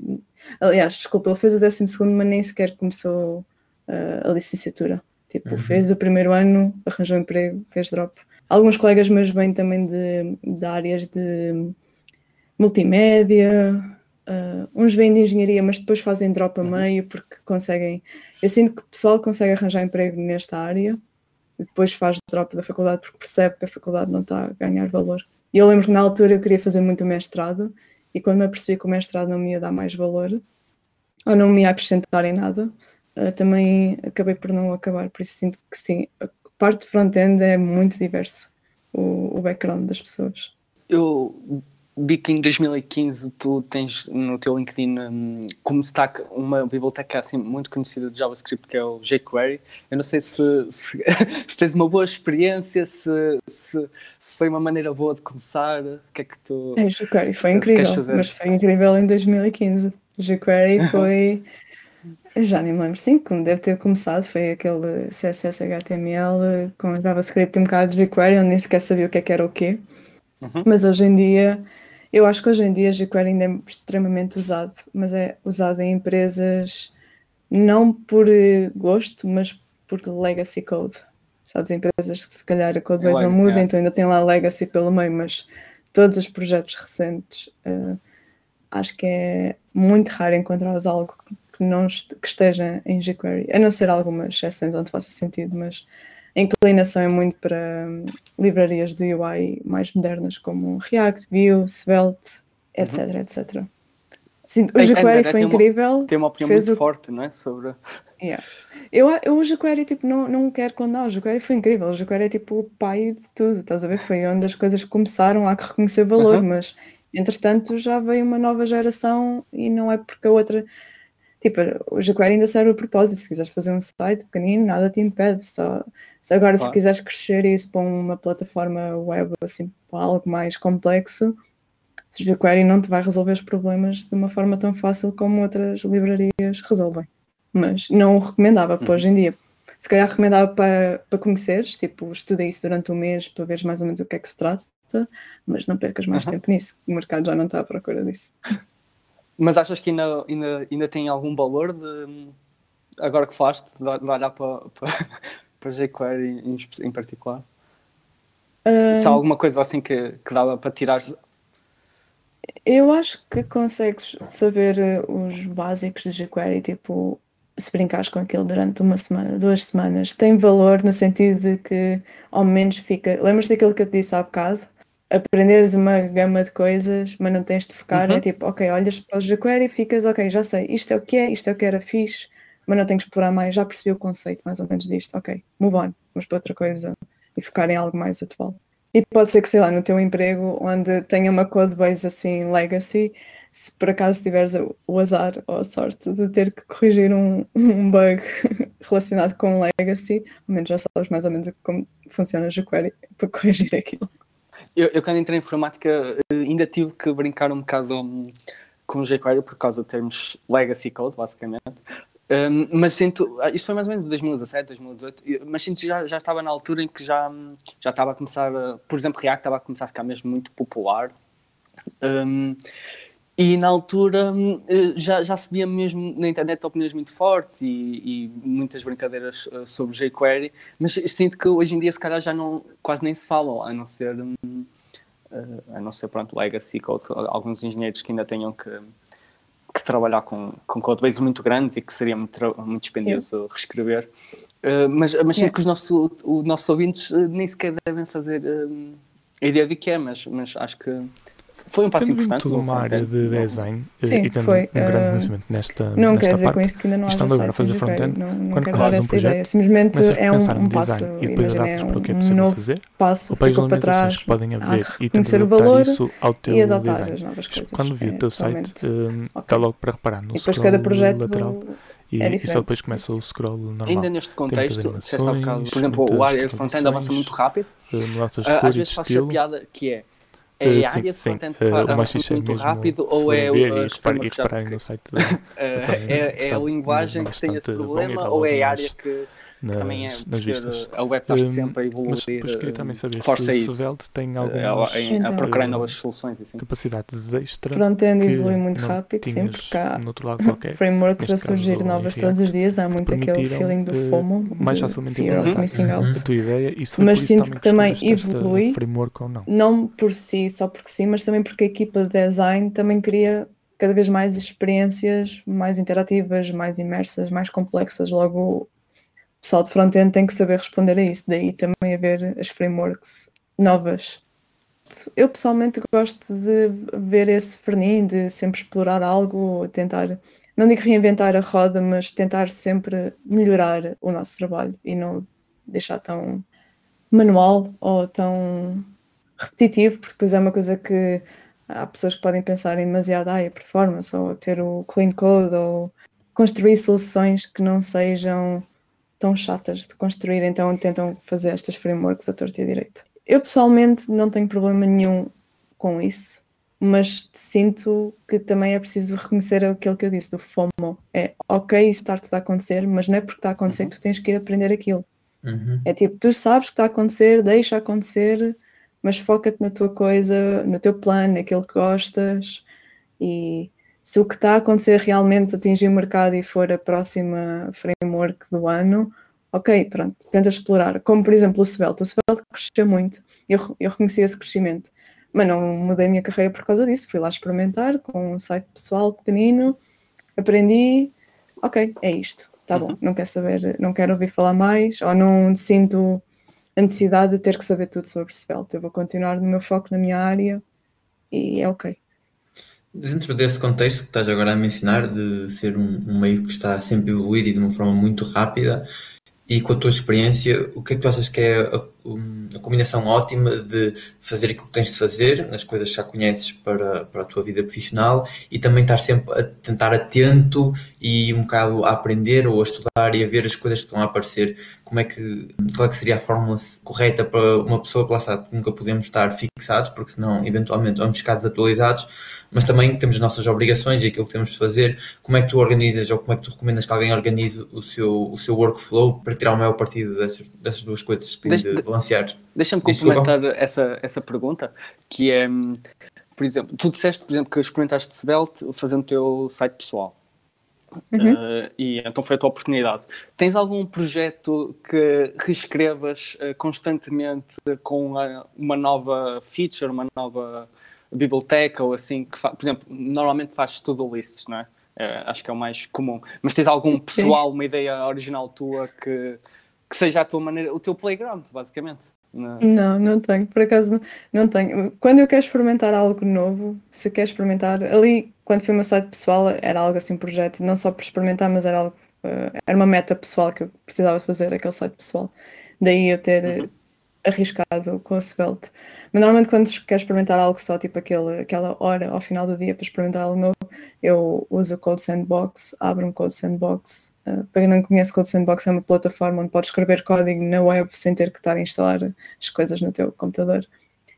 Speaker 3: aliás, desculpa, ele fez o décimo segundo, mas nem sequer começou uh, a licenciatura. Tipo, uhum. fez o primeiro ano, arranjou um emprego, fez drop alguns colegas meus vêm também de, de áreas de multimédia, uh, uns vêm de engenharia, mas depois fazem drop a uhum. meio porque conseguem. Eu sinto que o pessoal consegue arranjar emprego nesta área e depois faz drop da faculdade porque percebe que a faculdade não está a ganhar valor. E eu lembro que na altura eu queria fazer muito mestrado e quando me apercebi que o mestrado não me ia dar mais valor ou não me ia acrescentar em nada, uh, também acabei por não acabar. Por isso sinto que sim, a parte de front-end é muito diverso o, o background das pessoas.
Speaker 1: Eu em 2015 tu tens no teu LinkedIn um, como destaque uma biblioteca assim muito conhecida de JavaScript que é o jQuery. Eu não sei se, se, se tens uma boa experiência, se, se, se, foi uma maneira boa de começar, o que é que tu...
Speaker 3: É, jQuery foi incrível, mas foi incrível em 2015. jQuery foi... Já nem me lembro, sim, como deve ter começado, foi aquele CSS HTML com JavaScript e um bocado de jQuery, onde nem sequer sabia o que, é que era o quê. Uhum. Mas hoje em dia eu acho que hoje em dia jQuery ainda é extremamente usado, mas é usado em empresas não por eh, gosto, mas por legacy code. Sabes, empresas que se calhar a codebase não muda, então ainda tem lá legacy pelo meio, mas todos os projetos recentes uh, acho que é muito raro encontrar algo que não que esteja em jQuery, a não ser algumas exceções onde faça sentido, mas a inclinação é muito para hum, livrarias de UI mais modernas, como React, Vue, Svelte, etc, uhum. etc. Sim, o jQuery foi incrível.
Speaker 1: Uma, tem uma opinião muito o... forte, não é? Sobre...
Speaker 3: Yeah. Eu, eu o jQuery tipo, não, não quero condenar, o jQuery foi incrível, o jQuery é tipo o pai de tudo, estás a ver? Foi onde as coisas começaram a reconhecer valor, uhum. mas entretanto já veio uma nova geração e não é porque a outra Tipo, o jQuery ainda serve a propósito. Se quiseres fazer um site pequenino, nada te impede. Só, se agora, claro. se quiseres crescer isso para uma plataforma web, assim, para algo mais complexo, o jQuery não te vai resolver os problemas de uma forma tão fácil como outras livrarias resolvem. Mas não o recomendava para uhum. hoje em dia. Se calhar recomendava para, para conheceres, tipo, estuda isso durante um mês para veres mais ou menos o que é que se trata, mas não percas mais uhum. tempo nisso. O mercado já não está à procura disso.
Speaker 1: Mas achas que ainda, ainda, ainda tem algum valor de agora que falaste de, olhar para, para, para jQuery em, em particular? Se, se há alguma coisa assim que, que dava para tirar
Speaker 3: eu acho que consegues saber eh, os básicos de jQuery, tipo, se brincares com aquilo durante uma semana, duas semanas, tem valor no sentido de que ao menos fica. Lembras daquilo que eu te disse há bocado? Aprenderes uma gama de coisas, mas não tens de focar, é uhum. é tipo, ok, olhas para o jQuery e ficas, ok, já sei, isto é o que é, isto é o que era fixe, mas não tenho que explorar mais, já percebi o conceito mais ou menos disto, ok, move on, vamos para outra coisa e focar em algo mais atual. E pode ser que, sei lá, no teu emprego, onde tenha uma codebase assim, legacy, se por acaso tiveres o azar ou a sorte de ter que corrigir um, um bug relacionado com legacy, ao menos já sabes mais ou menos como funciona o jQuery para corrigir aquilo.
Speaker 1: Eu, eu, quando entrei em informática eh, ainda tive que brincar um bocado um, com o jQuery por causa de termos legacy code, basicamente. Um, mas sinto, ah, isto foi mais ou menos 2017, 2018, mas sinto que já, já estava na altura em que já, já estava a começar, a, por exemplo, React estava a começar a ficar mesmo muito popular. Um, e na altura hum, eh, já, já se via mesmo na internet opiniões muito fortes e, e muitas brincadeiras eh, sobre jQuery, mas sinto que hoje em dia se calhar já não, quase nem se falam, a não ser, hum, eh, a não ser pronto, legacy code, alguns engenheiros que ainda tenham que, que trabalhar com, com codebases muito grandes e que seria muito, muito dispendioso yeah. reescrever. Mas mas sinto yeah. que os nossos, os nossos ouvintes nem sequer devem fazer a ideia de que é, mas, mas acho que foi um passo Temos importante.
Speaker 4: toda uma área de design
Speaker 3: eh, Sim,
Speaker 4: e tendo
Speaker 3: foi,
Speaker 4: um grande uh, conhecimento nesta
Speaker 3: Não
Speaker 4: nesta
Speaker 3: quer dizer
Speaker 4: parte,
Speaker 3: com isto que ainda não há
Speaker 4: estando agora a fazer front-end,
Speaker 3: não, não quero dar essa um projeto, ideia. Simplesmente é um, um passo,
Speaker 4: e depois
Speaker 3: imagina, é
Speaker 4: um,
Speaker 3: que é um novo
Speaker 4: fazer,
Speaker 3: passo, ficou para trás,
Speaker 4: podem haver
Speaker 3: e conhecer o valor
Speaker 4: isso ao teu
Speaker 3: e adaptar
Speaker 4: design.
Speaker 3: as novas coisas.
Speaker 4: Quando vi o teu site, está
Speaker 3: okay.
Speaker 4: logo para reparar no
Speaker 3: projeto
Speaker 4: lateral. E,
Speaker 3: é
Speaker 4: e, só depois começa o scroll normal.
Speaker 1: Ainda neste contexto, se um bocado, por exemplo, o área front-end avança muito rápido.
Speaker 4: Uh,
Speaker 1: às vezes faço a piada que é é a área de front-end que faz muito rápido ou é o sistema que no site, é, é a linguagem que tem esse problema ou é a área que,
Speaker 4: nas,
Speaker 1: também é
Speaker 4: nas
Speaker 1: ser,
Speaker 4: vistas.
Speaker 1: a web está
Speaker 4: Hum,
Speaker 1: sempre a evoluir.
Speaker 4: Mas depois queria também
Speaker 1: hum,
Speaker 4: saber
Speaker 1: força
Speaker 4: se o
Speaker 1: isso.
Speaker 4: Svelte tem
Speaker 1: eh,
Speaker 4: algumas
Speaker 1: a, a procurar
Speaker 4: eh,
Speaker 1: novas soluções. Assim.
Speaker 4: capacidades extra que
Speaker 3: evolui muito rápido, sim,
Speaker 4: tinhas
Speaker 3: porque há
Speaker 4: qualquer.
Speaker 3: frameworks a surgir novas todos os dias, há muito aquele feeling do
Speaker 4: eh,
Speaker 3: FOMO,
Speaker 4: mais facilmente
Speaker 3: fear of
Speaker 4: implementar
Speaker 3: missing out.
Speaker 2: Uhum.
Speaker 4: a tua ideia e
Speaker 3: Mas sinto que também evolui.
Speaker 4: framework ou não.
Speaker 3: não por si, só porque sim, mas também porque a equipa de design também queria cada vez mais experiências mais interativas, mais imersas, mais complexas. Logo, pessoal de front-end tem que saber responder a isso, daí também haver as frameworks novas. Eu pessoalmente gosto de ver esse fernim, de sempre explorar algo, tentar, não digo reinventar a roda, mas tentar sempre melhorar o nosso trabalho e não deixar tão manual ou tão repetitivo, porque depois é uma coisa que há pessoas que podem pensar em demasiado ah, a performance, ou ter o clean code, ou construir soluções que não sejam tão chatas de construir, então tentam fazer estas frameworks a torto e a direito. Eu pessoalmente não tenho problema nenhum com isso, mas sinto que também é preciso reconhecer aquilo que eu disse do FOMO. É ok isso estar tudo a acontecer, mas não é porque está a acontecer que tu tens que ir aprender aquilo.
Speaker 2: Uhum.
Speaker 3: É tipo, tu sabes que está a acontecer, deixa acontecer, mas foca-te na tua coisa, no teu plano, naquilo que gostas. E se o que está a acontecer realmente atingir o mercado e for a próxima framework do ano, ok, pronto, tenta explorar. Como por exemplo o Svelte. O Svelte cresceu muito, eu, eu reconheci esse crescimento, mas não mudei a minha carreira por causa disso. Fui lá experimentar com um site pessoal pequenino, aprendi, ok, é isto, tá bom, não quero saber, não quero ouvir falar mais, ou não sinto a necessidade de ter que saber tudo sobre Svelte. Eu vou continuar no meu foco, na minha área, e é ok.
Speaker 2: Dentro desse contexto que estás agora a mencionar, de ser um, um meio que está sempre a evoluir e de uma forma muito rápida, e com a tua experiência, o que é que tu achas que é a, a combinação ótima de fazer aquilo que tens de fazer, nas coisas que já conheces para, para a tua vida profissional, e também estar sempre a tentar atento e um bocado a aprender ou a estudar e a ver as coisas que estão a aparecer? Como é que, qual é que seria a fórmula correta para uma pessoa que lá está, nunca podemos estar fixados, porque senão eventualmente vamos ficar desatualizados, mas também temos as nossas obrigações e aquilo que temos de fazer. Como é que tu organizas ou como é que tu recomendas que alguém organize o seu, o seu workflow para tirar o maior partido dessas, dessas duas coisas que
Speaker 1: Deixa-
Speaker 2: de balancear?
Speaker 1: Deixa-me complementar essa, essa pergunta, que é, hum, por exemplo, tu disseste, por exemplo, que experimentaste Svelte fazendo o teu site pessoal.
Speaker 3: Uhum.
Speaker 1: Uh, e então foi a tua oportunidade. Tens algum projeto que reescrevas uh, constantemente com uh, uma nova feature, uma nova biblioteca ou assim? Que por exemplo, normalmente fazes to-do lists, não é? Uh, acho que é o mais comum. Mas tens algum pessoal, uma ideia original tua que, que seja a tua maneira, o teu playground, basicamente? Não.
Speaker 3: Não, não tenho, por acaso não, não tenho. Quando eu quero experimentar algo novo, se quer experimentar, ali, quando foi o meu site pessoal, era algo assim, um projeto, não só por experimentar, mas era algo, eh, era uma meta pessoal que eu precisava fazer, aquele site pessoal. Daí eu ter eh, arriscado com a Svelte. Mas normalmente quando quero experimentar algo só, tipo aquele, aquela hora ao final do dia para experimentar algo novo, eu uso o Code Sandbox, abro um Code Sandbox. Uh, para quem não conhece, Code Sandbox é uma plataforma onde podes escrever código na web sem ter que estar a instalar as coisas no teu computador.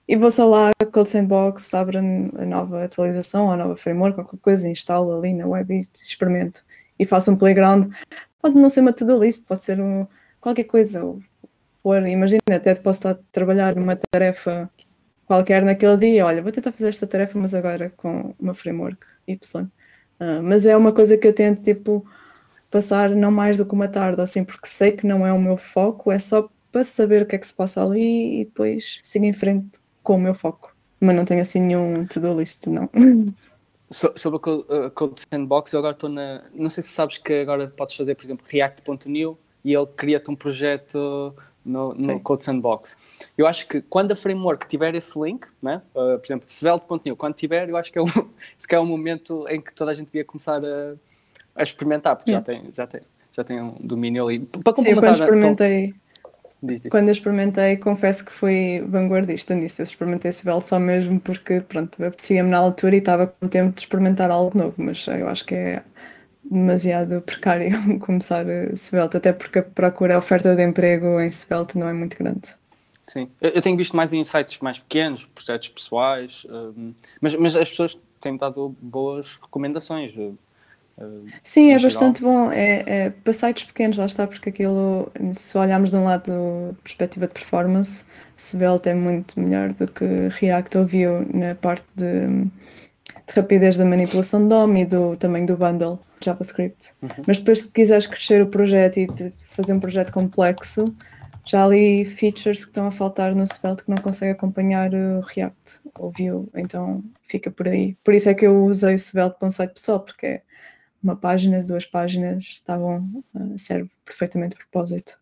Speaker 3: E vou só lá, Code Sandbox, abro a nova atualização, a nova framework, qualquer coisa, instalo ali na web e experimento. E faço um playground. Pode não ser uma to-do list, pode ser um, qualquer coisa. imagina, até posso estar a trabalhar numa tarefa qualquer naquele dia. Olha, vou tentar fazer esta tarefa, mas agora com uma framework Y. Uh, mas é uma coisa que eu tento, tipo, passar não mais do que uma tarde, assim, porque sei que não é o meu foco, é só para saber o que é que se passa ali e depois sigo em frente com o meu foco. Mas não tenho assim nenhum to-do list, não.
Speaker 1: So- Sobre a a Code Sandbox, eu agora estou na. Não sei se sabes que agora podes fazer, por exemplo, React.new e ele cria-te um projeto no, no. Code Sandbox. Eu acho que quando a framework tiver esse link, né? uh, por exemplo, Svelte.new, quando tiver, eu acho que é, o, se calhar é o momento em que toda a gente devia começar a, a experimentar, porque já, tem, já, tem, já tem um domínio ali. Para
Speaker 3: Sim, eu
Speaker 1: complementar,
Speaker 3: quando experimentei,
Speaker 1: diz, diz.
Speaker 3: quando eu experimentei, confesso que fui vanguardista nisso. Eu experimentei Svelte só mesmo porque, pronto, apetecia-me na altura e estava com tempo de experimentar algo novo, mas eu acho que é demasiado precário começar Svelte, até porque a procura, a oferta de emprego em Svelte não é muito grande.
Speaker 1: Sim, eu, tenho visto mais em sites mais pequenos, projetos pessoais, hum, mas, mas as pessoas têm dado boas recomendações.
Speaker 3: Sim, é
Speaker 1: geral.
Speaker 3: bastante bom. É, é para sites pequenos, lá está, porque aquilo, se olharmos de um lado de perspectiva de performance, Svelte é muito melhor do que React ou Vue na parte de, de rapidez da manipulação de DOM e do tamanho do bundle JavaScript. Mas depois, se quiseres crescer o projeto e fazer um projeto complexo, já há ali features que estão a faltar no Svelte que não consegue acompanhar o React ou Vue, então fica por aí. Por isso é que eu usei o Svelte para um site pessoal, porque é uma página, duas páginas, está bom, eh, serve perfeitamente o propósito.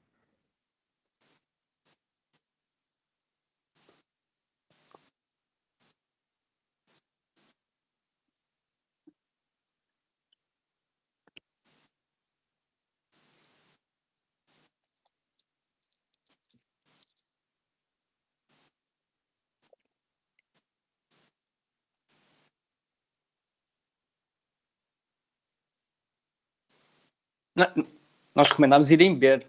Speaker 1: Não, nós recomendámos irem ver.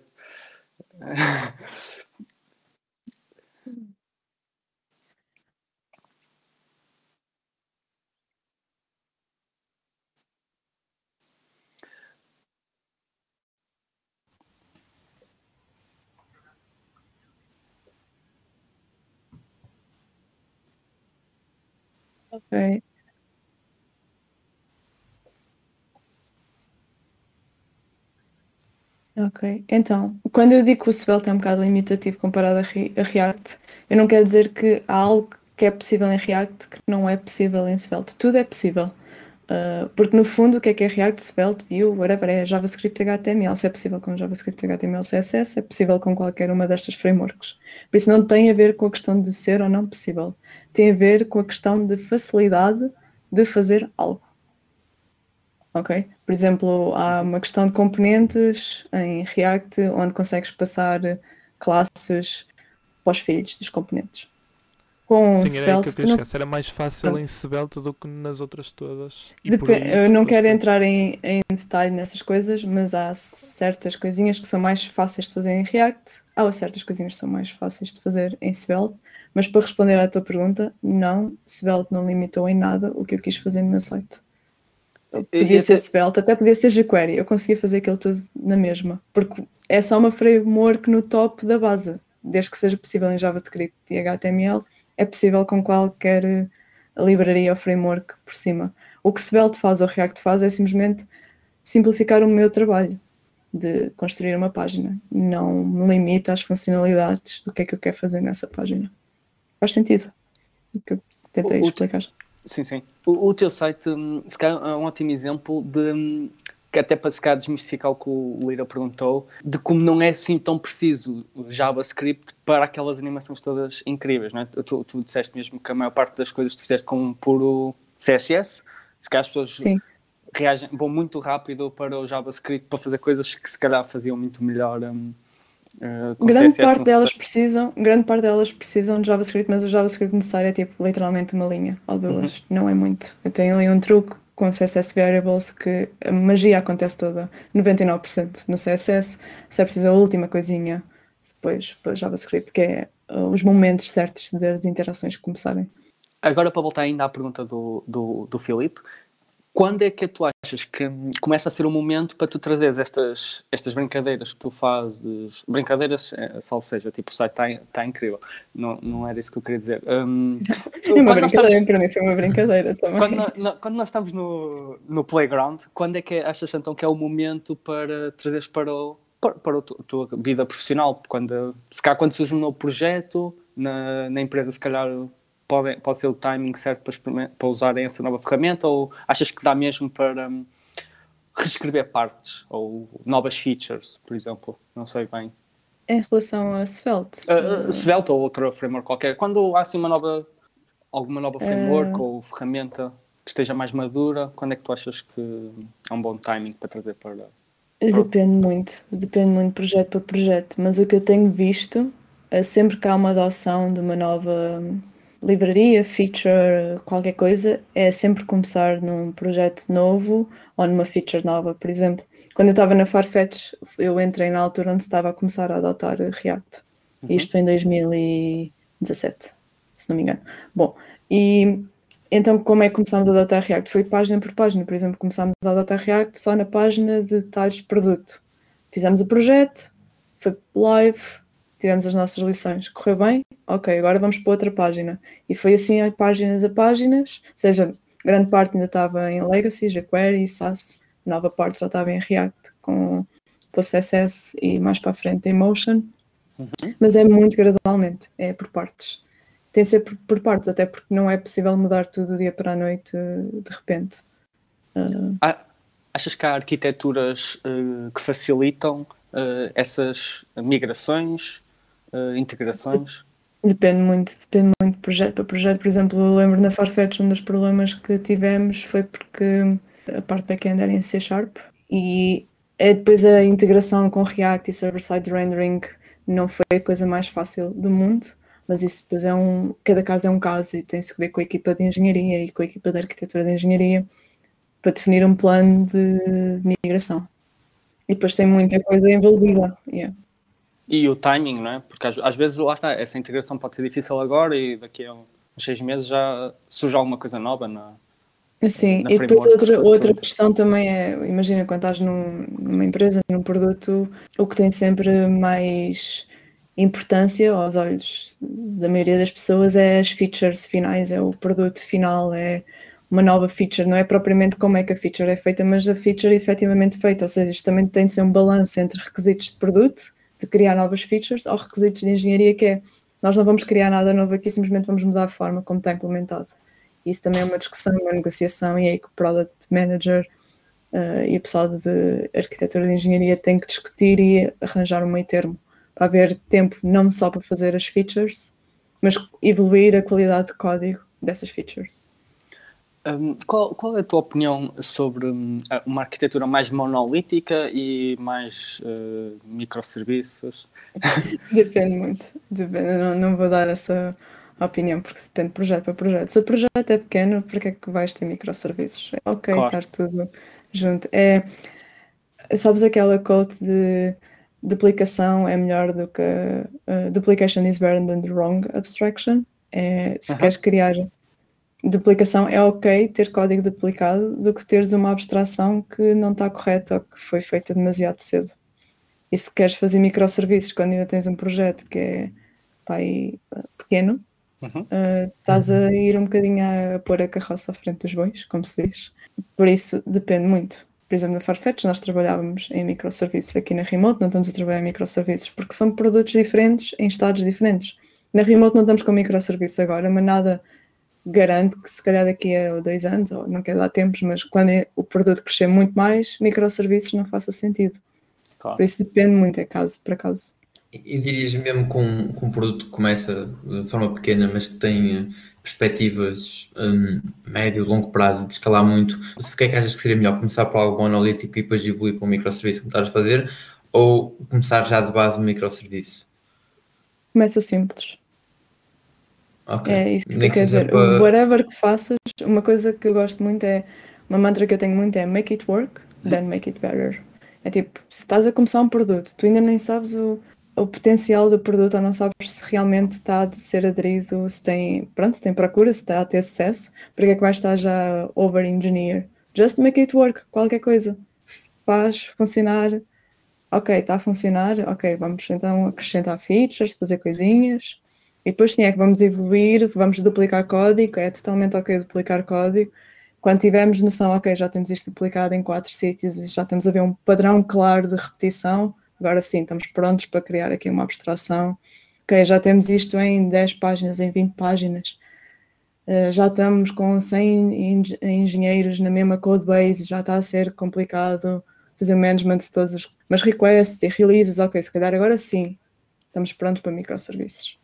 Speaker 3: Ok. Ok, então, quando eu digo que o Svelte é um bocado limitativo comparado a, Re- a React, eu não quero dizer que há algo que é possível em React que não é possível em Svelte. Tudo é possível. Uh, porque no fundo, o que é que é React, Svelte, Vue, whatever, é JavaScript HTML. Se é possível com JavaScript HTML, CSS, é possível com qualquer uma destas frameworks. Por isso não tem a ver com a questão de ser ou não possível. Tem a ver com a questão de facilidade de fazer algo. Ok? Por exemplo, há uma questão de componentes em React onde consegues passar classes para os filhos dos componentes. Com
Speaker 4: Sim, era aí que
Speaker 3: Svelte,
Speaker 4: eu queria
Speaker 3: não
Speaker 4: Era mais fácil
Speaker 3: Pronto.
Speaker 4: em Svelte do que nas outras todas.
Speaker 3: Depe-
Speaker 4: aí
Speaker 3: eu não quero entrar em, em detalhe nessas coisas, mas há certas coisinhas que são mais fáceis de fazer em React, há certas coisinhas que são mais fáceis de fazer em Svelte, mas para responder à tua pergunta, não, Svelte não limitou em nada o que eu quis fazer no meu site. Podia ser
Speaker 1: até-
Speaker 3: Svelte, até podia ser jQuery, eu conseguia fazer aquilo tudo na mesma, porque é só uma framework no top da base, desde que seja possível em JavaScript e HTML, é possível com qualquer eh, livraria ou framework por cima. O que Svelte faz ou React faz é simplesmente simplificar o meu trabalho de construir uma página. Não me limita às funcionalidades do que é que eu quero fazer nessa página. Faz sentido o que eu tentei
Speaker 1: o-
Speaker 3: explicar.
Speaker 1: Sim, sim. O, o teu site, hum, se calhar, é um ótimo exemplo de. hum, que até para se calhar desmistificar o que o Lira perguntou, de como não é assim tão preciso JavaScript para aquelas animações todas incríveis, não é? Tu, tu disseste mesmo que a maior parte das coisas tu fizeste com um puro CSS, se calhar as pessoas
Speaker 3: Sim.
Speaker 1: reagem, vão muito rápido para o JavaScript para fazer coisas que se calhar faziam muito melhor hum, eh, com
Speaker 3: Grande parte
Speaker 1: não
Speaker 3: delas precisam, grande parte delas precisam de JavaScript, mas o JavaScript necessário é tipo literalmente uma linha ou duas,
Speaker 1: Uhum.
Speaker 3: não é muito. Eu tenho ali um truque com CSS Variables que a magia acontece toda, 99% no CSS, se é preciso a última coisinha depois para o JavaScript, que é uh, os momentos certos das interações começarem.
Speaker 1: Agora, para voltar ainda à pergunta do, do, do Filipe, quando é que tu achas que começa a ser o momento para tu trazeres estas, estas brincadeiras que tu fazes? Brincadeiras, é, salvo seja, tipo, o site está tá incrível. Não, não era isso que eu queria dizer. Hum, tu-
Speaker 3: É uma brincadeira,
Speaker 1: estamos-
Speaker 3: para mim foi uma brincadeira também.
Speaker 1: quando, nó- quando nós estamos no, no playground, quando é que achas então que é o momento para trazeres para, o, para, para a tua vida profissional? Quando, se calhar quando surge um novo projeto na, na empresa, se calhar pode, pode ser o timing certo para, para usarem essa nova ferramenta ou achas que dá mesmo para hum, reescrever partes ou novas features, por exemplo? Não sei bem.
Speaker 3: Em relação a Svelte,
Speaker 1: Uh, uh, Svelte ou outra framework qualquer, quando há assim uma nova, alguma nova framework ou ferramenta que esteja mais madura, quando é que tu achas que é um bom timing para trazer para.
Speaker 3: Depende muito, depende muito projeto para projeto, mas o que eu tenho visto é sempre que há uma adoção de uma nova hum, livraria, feature, qualquer coisa, é sempre começar num projeto novo ou numa feature nova. Por exemplo, quando eu estava na Farfetch, eu entrei na altura onde estava a começar a adotar React. Isto em 2017, se não me engano. Bom, e então, como é que começámos a adotar React? Foi página por página. Por exemplo, começámos a adotar React só na página de detalhes de produto. Fizemos o projeto, foi live, tivemos as nossas lições. Correu bem? Ok, agora vamos para outra página. E foi assim a páginas a páginas, ou seja, grande parte ainda estava em Legacy, jQuery, SAS, nova parte já estava em React com PostCSS e mais para a frente em Motion. Uhum. Mas é muito gradualmente, é por partes tem de ser por, por, partes, até porque não é possível mudar tudo do dia para a noite de repente.
Speaker 1: Uh... Achas que há arquiteturas uh, que facilitam uh, essas migrações, integrações?
Speaker 3: Depende muito, depende muito de projeto para projeto. Por exemplo, eu lembro na Farfetch um dos problemas que tivemos foi porque a parte back-end era em C Sharp e é depois a integração com React e server-side rendering não foi a coisa mais fácil do mundo mas isso depois é um. Cada caso é um caso e tem-se que ver com a equipa de engenharia e com a equipa de arquitetura de engenharia para definir um plano de migração. E depois tem muita coisa envolvida. Yeah.
Speaker 1: E o timing, não é? Porque às, às, vezes, lá está, essa integração pode ser difícil agora e daqui a uns seis meses já surge alguma coisa nova na.
Speaker 3: Sim, e depois outra, outra questão também é, imagina, quando estás num, numa empresa, num produto, o que tem sempre mais importância aos olhos da maioria das pessoas é as features finais, é o produto final, é uma nova feature, não é propriamente como é que a feature é feita, mas a feature é efetivamente feita, ou seja, isto também tem de ser um balanço entre requisitos de produto, de criar novas features, ou requisitos de engenharia, que é nós não vamos criar nada novo aqui, simplesmente vamos mudar a forma como está implementado. Isso também é uma discussão, uma negociação, e é aí que o Product Manager uh, e o pessoal de arquitetura de engenharia tem que discutir e arranjar um meio termo para haver tempo não só para fazer as features, mas evoluir a qualidade de código dessas features.
Speaker 1: Um, qual, qual, é a tua opinião sobre um, uma arquitetura mais monolítica e mais uh, microserviços?
Speaker 3: depende muito, depende. Não, não, vou dar essa opinião porque depende de projeto para projeto. Se o projeto é pequeno, para que é que vais ter microserviços? É ok, claro. estar tudo junto. É, sabes aquela quote de duplicação é melhor do que uh, duplication is better than the wrong abstraction. É, se uh -huh. queres criar duplicação, é ok ter código duplicado do que teres uma abstração que não está correta ou que foi feita demasiado cedo. E se queres fazer microserviços quando ainda tens um projeto que é pai, pequeno, uh -huh. uh, estás a uhum. ir um bocadinho a, a pôr a carroça à frente dos bois, como se diz. Por isso depende muito por exemplo, na Farfetch nós trabalhávamos em microserviços, aqui na Remote não estamos a trabalhar em microserviços, porque são produtos diferentes em estados diferentes. Na Remote não estamos com microserviços agora, mas nada garante que se calhar daqui a dois anos, ou não quer dar tempos, mas quando é o produto crescer muito mais, microserviços não faça sentido. Claro. Por isso depende muito, é caso para caso.
Speaker 2: E dirias mesmo com, com um produto que começa de forma pequena, mas que tem eh, perspectivas um, médio longo prazo de escalar muito, se o que é que achas que seria melhor? Começar por algo analítico e depois evoluir para um microserviço que estás a fazer? Ou começar já de base no microserviço?
Speaker 3: Começa simples. Okay. É isso que, que quer dizer. Para... Whatever que faças, uma coisa que eu gosto muito é, uma mantra que eu tenho muito é make it work, then make it better. É tipo, se estás a começar um produto, tu ainda nem sabes o o potencial do produto ou não sabes se realmente está a ser aderido, se tem, pronto, se tem procura, se está a ter sucesso, porque é que vai estar já over-engineer? Just make it work, qualquer coisa. Faz funcionar, ok, está a funcionar, ok, vamos então acrescentar features, fazer coisinhas, e depois sim, é que vamos evoluir, vamos duplicar código, é totalmente ok duplicar código. Quando tivermos noção, ok, já temos isto duplicado em quatro sítios e já temos a ver um padrão claro de repetição, Agora sim, estamos prontos para criar aqui uma abstração. Ok, já temos isto em 10 páginas, em 20 páginas. Uh, já estamos com 100 engenheiros na mesma codebase, já está a ser complicado fazer o management de todos os. Mas requests e releases, ok, se calhar agora sim, estamos prontos para microserviços.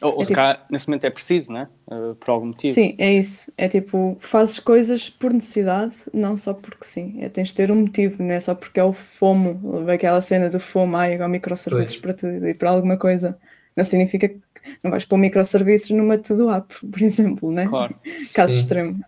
Speaker 1: Ou, ou é se tipo, calhar nesse momento é preciso, né? Uh, por algum motivo.
Speaker 3: Sim, é isso. É tipo, fazes coisas por necessidade, não só porque sim. É, tens de ter um motivo, não é só porque é o FOMO, aquela cena do FOMO, ai, igual microserviços para tudo e para alguma coisa. Não significa que não vais pôr microserviços numa tudo app, por exemplo, né? Claro. Caso sim. extremo.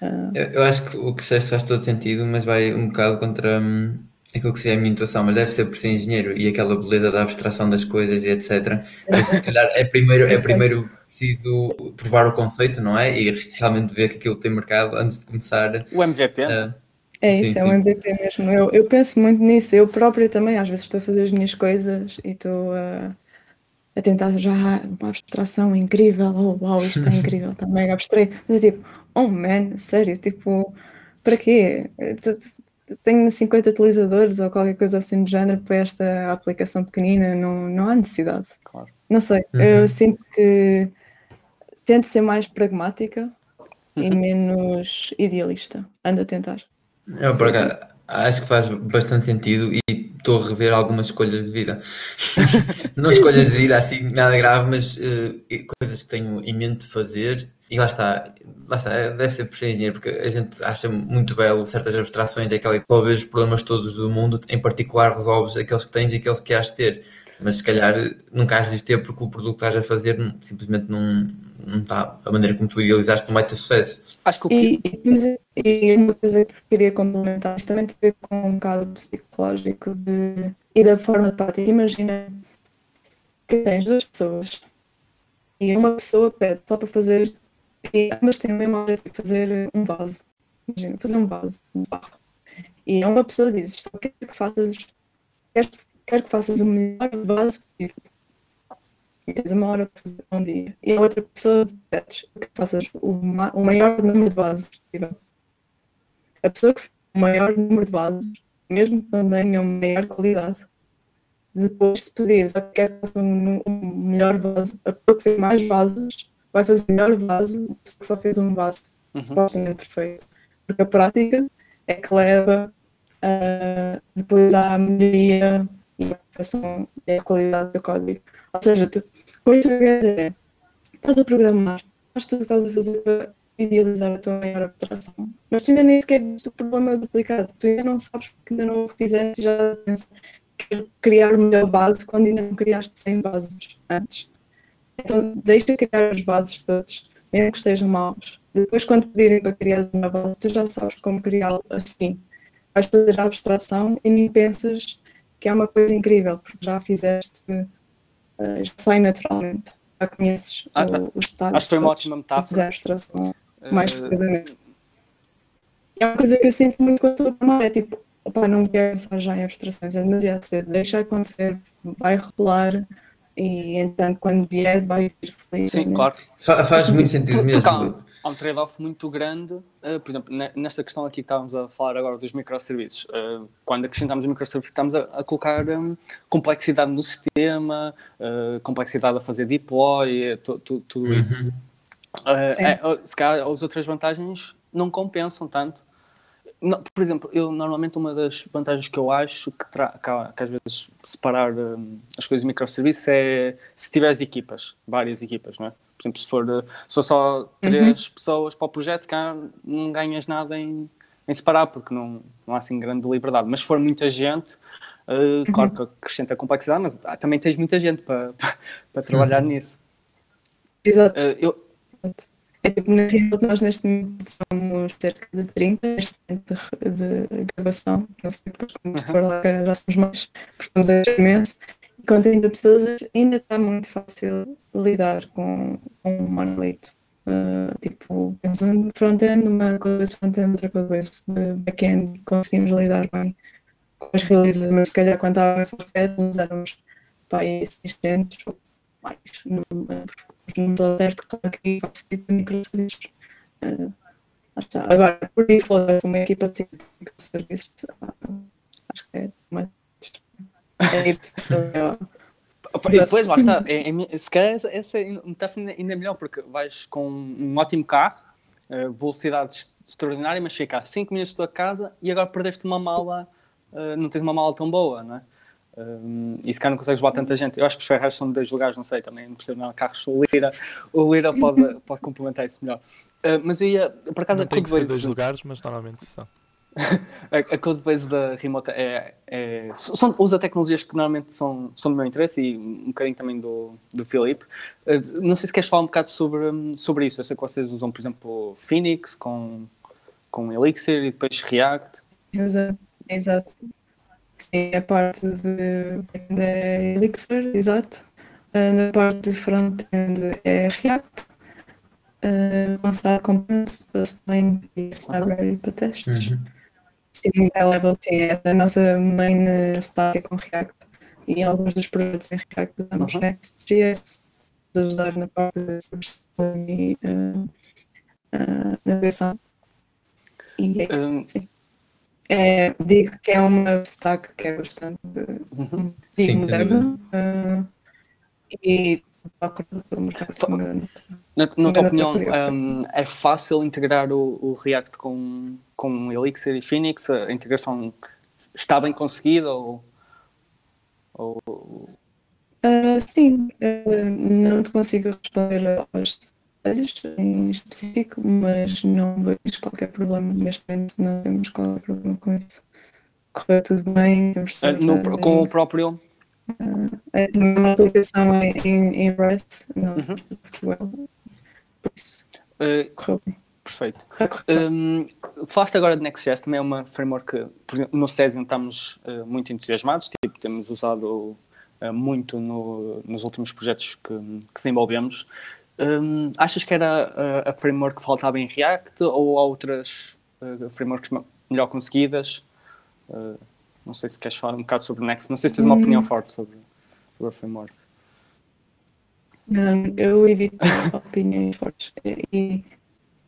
Speaker 2: Uh... Eu, eu, acho que o que disseste faz todo sentido, mas vai um bocado contra. Hum aquilo que seria a minha intuação, mas deve ser por ser engenheiro e aquela beleza da abstração das coisas e etc. Mas se calhar é primeiro, é primeiro sido provar o conceito, não é? E realmente ver que aquilo tem mercado antes de começar.
Speaker 1: O MVP.
Speaker 2: Uh,
Speaker 3: é isso, sim, é um MVP mesmo. Eu, eu penso muito nisso. Eu própria também, às vezes, estou a fazer as minhas coisas e estou a, a tentar já uma abstração incrível. Oh, uau, isto é incrível, está mega abstraído. Mas é tipo, oh man, sério, tipo, para quê? Tenho 50 utilizadores ou qualquer coisa assim do género para esta aplicação pequenina, não, não há necessidade.
Speaker 1: Claro.
Speaker 3: Não sei, uhum. eu sinto que tento ser mais pragmática uhum. e menos idealista. Ando a tentar.
Speaker 2: Eu, por acaso, acho que faz bastante sentido e estou a rever algumas escolhas de vida. não escolhas de vida assim, nada grave, mas uh, coisas que tenho em mente de fazer. E lá está, lá está, deve ser por ser engenheiro, porque a gente acha muito belo certas abstrações, aquela que talvez os problemas todos do mundo, em particular resolves aqueles que tens e aqueles que has de ter mas se calhar nunca has de ter porque o produto que estás a fazer simplesmente não, não está, a maneira como tu idealizaste não vai ter sucesso.
Speaker 3: Acho que o que... e, e, uma coisa que queria complementar, isto também tem a ver com um bocado psicológico de, e da forma de prática. Imagina que tens duas pessoas e uma pessoa pede só para fazer, e ambas têm a mesma hora de fazer um vaso. Imagina, fazer um vaso de barro. E uma pessoa diz, só quero que faças, queres quero que faças o melhor vaso possível. E tens uma hora para fazer um dia. E a outra pessoa pedes que faças o, ma o maior número de vasos possível. A pessoa que faz o maior número de vasos, mesmo que não tenha uma maior qualidade, depois se pedires a quero que faça um, um, melhor vaso, a pessoa que fez mais vasos vai fazer o melhor vaso a pessoa que só fez um vaso uhum. supostamente perfeito. Porque a prática é que leva uh, depois à melhoria e a aplicação é a qualidade do código. Ou seja, tu, com isso que dizer é, estás a programar, mas tu estás a fazer para idealizar a tua maior abstração, mas tu ainda nem sequer viste o problema duplicado, tu ainda não sabes porque ainda não o fizeste e já pensas criar melhor base quando ainda não criaste 100 bases antes. Então deixa criar as bases todas, mesmo que estejam maus. Depois quando pedirem para criar uma base, tu já sabes como criá-la assim. Vais fazer a abstração e nem pensas que é uma coisa incrível, porque já fizeste, uh, já sai naturalmente, já conheces ah, o, os detalhes.
Speaker 1: Acho que foi uma ótima metáfora.
Speaker 3: Fazer a abstração uh... mais fluidamente. É uma coisa que eu sinto muito quando estou a programar, é tipo, opa, não quero pensar já em abstrações, é demasiado cedo, deixa acontecer, vai rolar e então quando vier vai vir
Speaker 1: feliz. Sim, claro.
Speaker 2: Faz muito sentido mesmo
Speaker 1: há um trade-off muito grande, uh, por exemplo, nesta questão aqui que estávamos a falar agora dos microserviços, uh, quando acrescentamos microserviços estamos a, a colocar um, complexidade no sistema, uh, complexidade a fazer deploy, tudo uhum. isso. É, se calhar as outras vantagens não compensam tanto. Não, por exemplo, eu normalmente uma das vantagens que eu acho que, que, que às vezes separar um, as coisas de microserviços é se tiveres equipas, várias equipas, não é? Por exemplo, se for, se for só três uhum. pessoas para o projeto, cá não ganhas nada em, em separar, porque não, não há assim grande liberdade. Mas se for muita gente, uh, uhum. claro que acrescenta complexidade, mas ah, também tens muita gente para, para, trabalhar uhum. nisso.
Speaker 3: Exato. Uh, eu... É tipo, na realidade, nós neste momento somos cerca de 30 de, de gravação. Não sei depois como se for lá, já somos mais, porque estamos a imenso com 30 pessoas ainda está muito fácil lidar com, com um monolito. Uh, tipo, temos um front-end, uma coisa front-end, outra coisa de back-end, conseguimos lidar bem com as realizações, mas se calhar quando estava em Forfet, usávamos para aí 600 ou mais, não lembro os números ao certo, que facilita microserviços. Uh, Agora, por default, uma equipa de microserviços, acho que é é,
Speaker 1: e depois, lá está, é, é, se calhar essa, essa metáfora ainda é melhor, porque vais com um ótimo carro, uh, velocidade extraordinária, mas fica a 5 minutos da tua casa e agora perdeste uma mala, uh, não tens uma mala tão boa, não é? Um, e se calhar não consegues levar tanta gente. Eu acho que os Ferraris são de dois lugares, não sei, também não percebo nada. Carros, o Lira, o Lira pode, pode complementar isso melhor. Uh, mas eu ia, por acaso,
Speaker 4: não tem que ser dois lugares, mas normalmente são.
Speaker 1: a, codebase da Remote é, é, são, usa tecnologias que normalmente são, são do meu interesse e um bocadinho também do, do Filipe. Uh, não sei se queres falar um bocado sobre, sobre isso. Eu sei que vocês usam, por exemplo, Phoenix com, com Elixir e depois React.
Speaker 3: Exato. Sim, a parte de, de Elixir, exato. Uh, na parte de front-end é React, uh, lançar components, Postline e Library para testes.
Speaker 2: Uhum.
Speaker 3: Level sim, é a nossa main stack é com React e alguns dos projetos em React usamos
Speaker 1: Uhum.
Speaker 3: Next.js, para ajudar na parte de substituição e uh, uh, navegação. E é isso,
Speaker 1: Hum.
Speaker 3: sim. É, digo que é uma stack que é bastante
Speaker 1: Uhum.
Speaker 3: moderna uh, e procura pelo mercado.
Speaker 1: Na, na tua opinião, hum, é fácil integrar o, o React com, com Elixir e Phoenix? A integração está bem conseguida ou, ou
Speaker 3: Uh, sim, uh, não te consigo responder aos detalhes em específico, mas não vejo qualquer problema neste momento, não temos qualquer problema com isso. Correu tudo bem, temos
Speaker 1: eh, no- com o próprio?
Speaker 3: é também uma aplicação em, em, em Rust, não,
Speaker 1: Uhum.
Speaker 3: SQL, por
Speaker 1: eh,
Speaker 3: correu bem.
Speaker 1: perfeito.
Speaker 3: A bem.
Speaker 1: Hum, falaste agora de Next.js, também é uma framework que, por exemplo, no Cesium estamos eh, muito entusiasmados, tipo, temos usado eh, muito no- nos últimos projetos que, que desenvolvemos. Hum, achas que era eh, a framework que faltava em React ou há outras eh, frameworks melhor conseguidas? Não sei se queres falar um bocado sobre Next, não sei se tens uma
Speaker 3: Hum.
Speaker 1: opinião forte sobre, sobre a framework.
Speaker 3: Não, eu evito opiniões fortes e,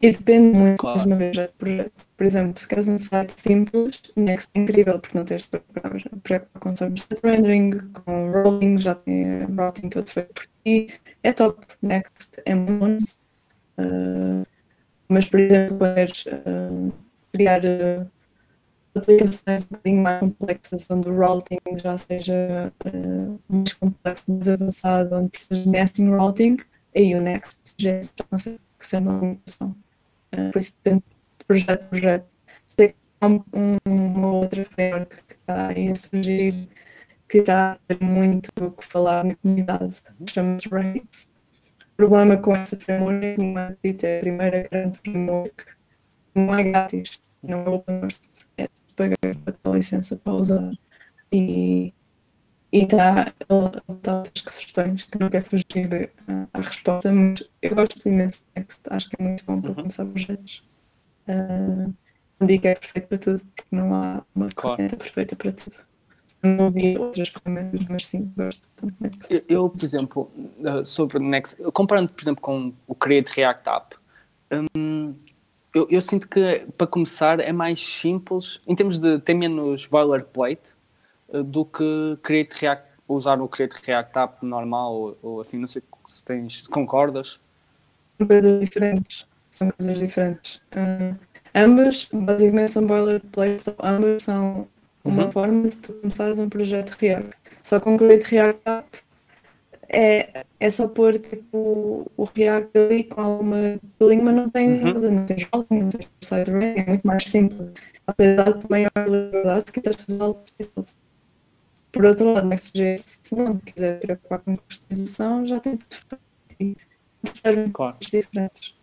Speaker 3: e depende muito,
Speaker 1: Claro.
Speaker 3: mais uma vez, do projeto. Por exemplo, se queres um site simples, Next é incrível, porque não tens de preparar preocupar com server-side rendering, com rolling, já tem routing todo feito por ti. É top. Next é muito uh, mas, por exemplo, queres uh, criar uh, aplicações um bocadinho mais complexas, onde o routing já seja uh, mais complexo, mais avançado, onde precisas de nesting routing, aí o Next já consegue ser uma limitação. Uh, por isso depende de projeto a projeto. Sei que há um, um- uma outra framework que está aí a surgir, que está muito o que falar na comunidade, chama-se Rails. O problema com essa framework é que não é a primeira grande framework, não é grátis, não é open source, é pagar ter licença para usar. E e está ele está outras questões que não quer fugir ah, à resposta, mas eu gosto imenso de Next, acho que é muito bom para
Speaker 1: Uhum.
Speaker 3: começar projetos. Uh, não digo que é perfeito para tudo, porque não há uma
Speaker 1: Claro.
Speaker 3: ferramenta perfeita para tudo. Não havia outras ferramentas, mas sim, gosto tanto de Next.
Speaker 1: Eu, eu, por exemplo, eh, sobre o Next, comparando, por exemplo, com o Create React App, hum, eu, eu sinto que, para começar, é mais simples, em termos de ter menos boilerplate, eh, do que Create React, usar o Create React App normal, ou, ou assim, não sei se tens, concordas.
Speaker 3: São coisas diferentes. São coisas diferentes. Ah, ambas, basicamente, são boilerplate, só ambas são uma
Speaker 1: Uhum.
Speaker 3: forma de tu começares um projeto React. Só com Create React App é, é só pôr tipo, o React ali com alguma tooling, mas não tem
Speaker 1: Uhum.
Speaker 3: nada, não tens routing, não tens site é muito mais simples. Ou seja, dá-te maior liberdade se quiseres fazer algo difícil. Por outro lado, Next.js, se não quiser preocupar com customização, já tem tudo servem
Speaker 1: Claro.
Speaker 3: coisas diferentes.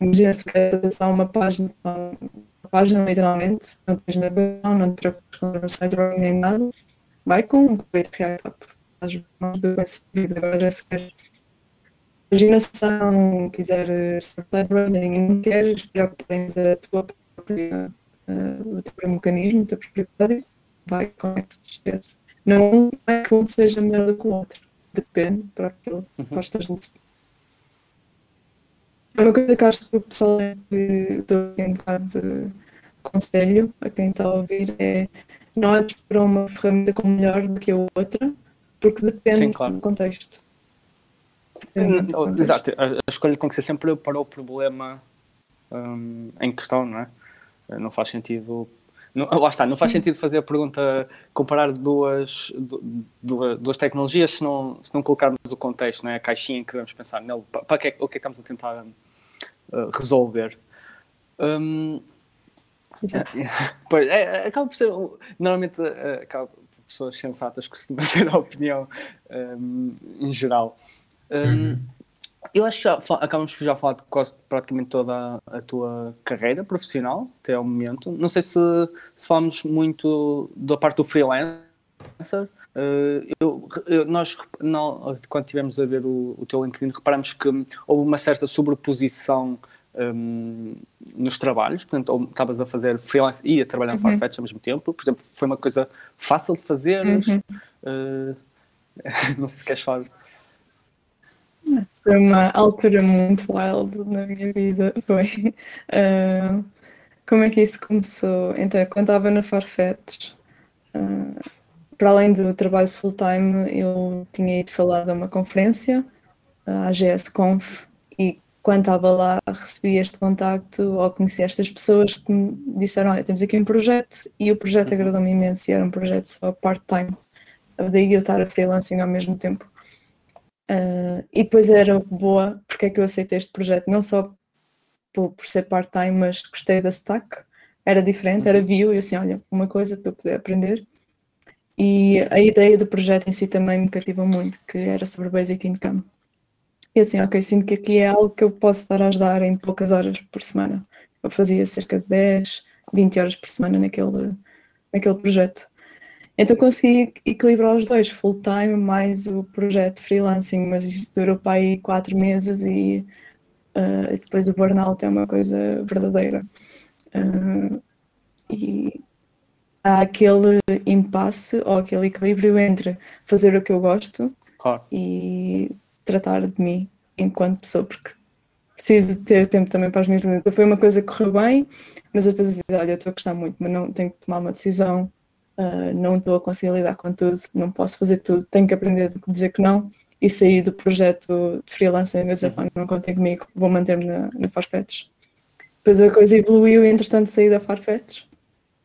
Speaker 3: Imagina se quer fazer só uma página, uma página literalmente, não tens navegação, não te preocupas com o site nem nada, vai com um Create React App. Estás mais do servido. Agora, se queres imaginação, quiser site rendering e não queres preocupar em fazer a tua própria, eh, o teu próprio mecanismo, o teu próprio código, vai com Next.js. Não é que um seja melhor do que o outro. Depende para aquilo que gostas de É uma coisa que acho que o pessoal é que dou um bocado de conselho a quem está a ouvir é não olhes para uma ferramenta como melhor do que a outra, porque depende
Speaker 1: Sim, claro.
Speaker 3: do contexto. Depende muito do contexto.
Speaker 1: Exato, a, escolha tem que ser sempre para o problema hum, em questão, não é? Não faz sentido. Não, lá está, não faz sentido fazer a pergunta, comparar duas, du- duas, duas tecnologias se não, se não colocarmos o contexto, não é? a caixinha em que devemos pensar nele, para, que é, o que é que estamos a tentar uh, resolver. Hum,
Speaker 3: Exato.
Speaker 1: É, é, acaba por ser. um- Normalmente, é, acaba pessoas sensatas costuma ser a opinião um, em geral. Um, Eu acho que já acabamos por já falar de quase praticamente toda a, a tua carreira profissional até ao momento. Não sei se, se falamos muito da parte do freelance freelancer. Uh, eu, eu, nós, não, quando estivemos a ver o, o teu LinkedIn, reparamos que houve uma certa sobreposição um, nos trabalhos, portanto, ou estavas a fazer freelance e a trabalhar uhum. no Farfetch ao mesmo tempo, por exemplo, foi uma coisa fácil de fazer, uhum. uh, não sei se queres falar.
Speaker 3: Foi uma altura muito wild na minha vida, foi. Uh, como é que isso começou? Então, quando estava na Farfetch, uh, para além do trabalho full-time, eu tinha ido falar a uma conferência, a AGS Conf, quando estava lá recebi este contacto ou conheci estas pessoas que me disseram, olha, temos aqui um projeto e o projeto uhum. agradou-me imenso e era um projeto só part-time. Daí eu estar a freelancing ao mesmo tempo. Uh, e depois era boa, porque é que eu aceitei este projeto? Não só por, por ser part-time, mas gostei da stack, era diferente, era uhum. view e assim, olha, uma coisa para eu poder aprender. E a ideia do projeto em si também me cativou muito, que era sobre Basic Income. E assim, ok, sinto que aqui é algo que eu posso estar a ajudar em poucas horas por semana. Eu fazia cerca de 10, 20 horas por semana naquele, naquele projeto. Então consegui equilibrar os dois, full time mais o projeto freelancing, mas isto durou para aí quatro meses e uh, depois o burnout é uma coisa verdadeira. Uh, e há aquele impasse ou aquele equilíbrio entre fazer o que eu gosto claro. e tratar de mim enquanto pessoa, porque preciso ter tempo também para as minhas então foi uma coisa que correu bem, mas depois eu disse, olha, estou a gostar muito, mas não tenho que tomar uma decisão, uh, não estou a conseguir lidar com tudo, não posso fazer tudo, tenho que aprender a dizer que não e sair do projeto de freelancer e dizer, pá, não contem comigo, vou manter-me na, na Farfetch. Depois a coisa evoluiu e entretanto saí da Farfetch.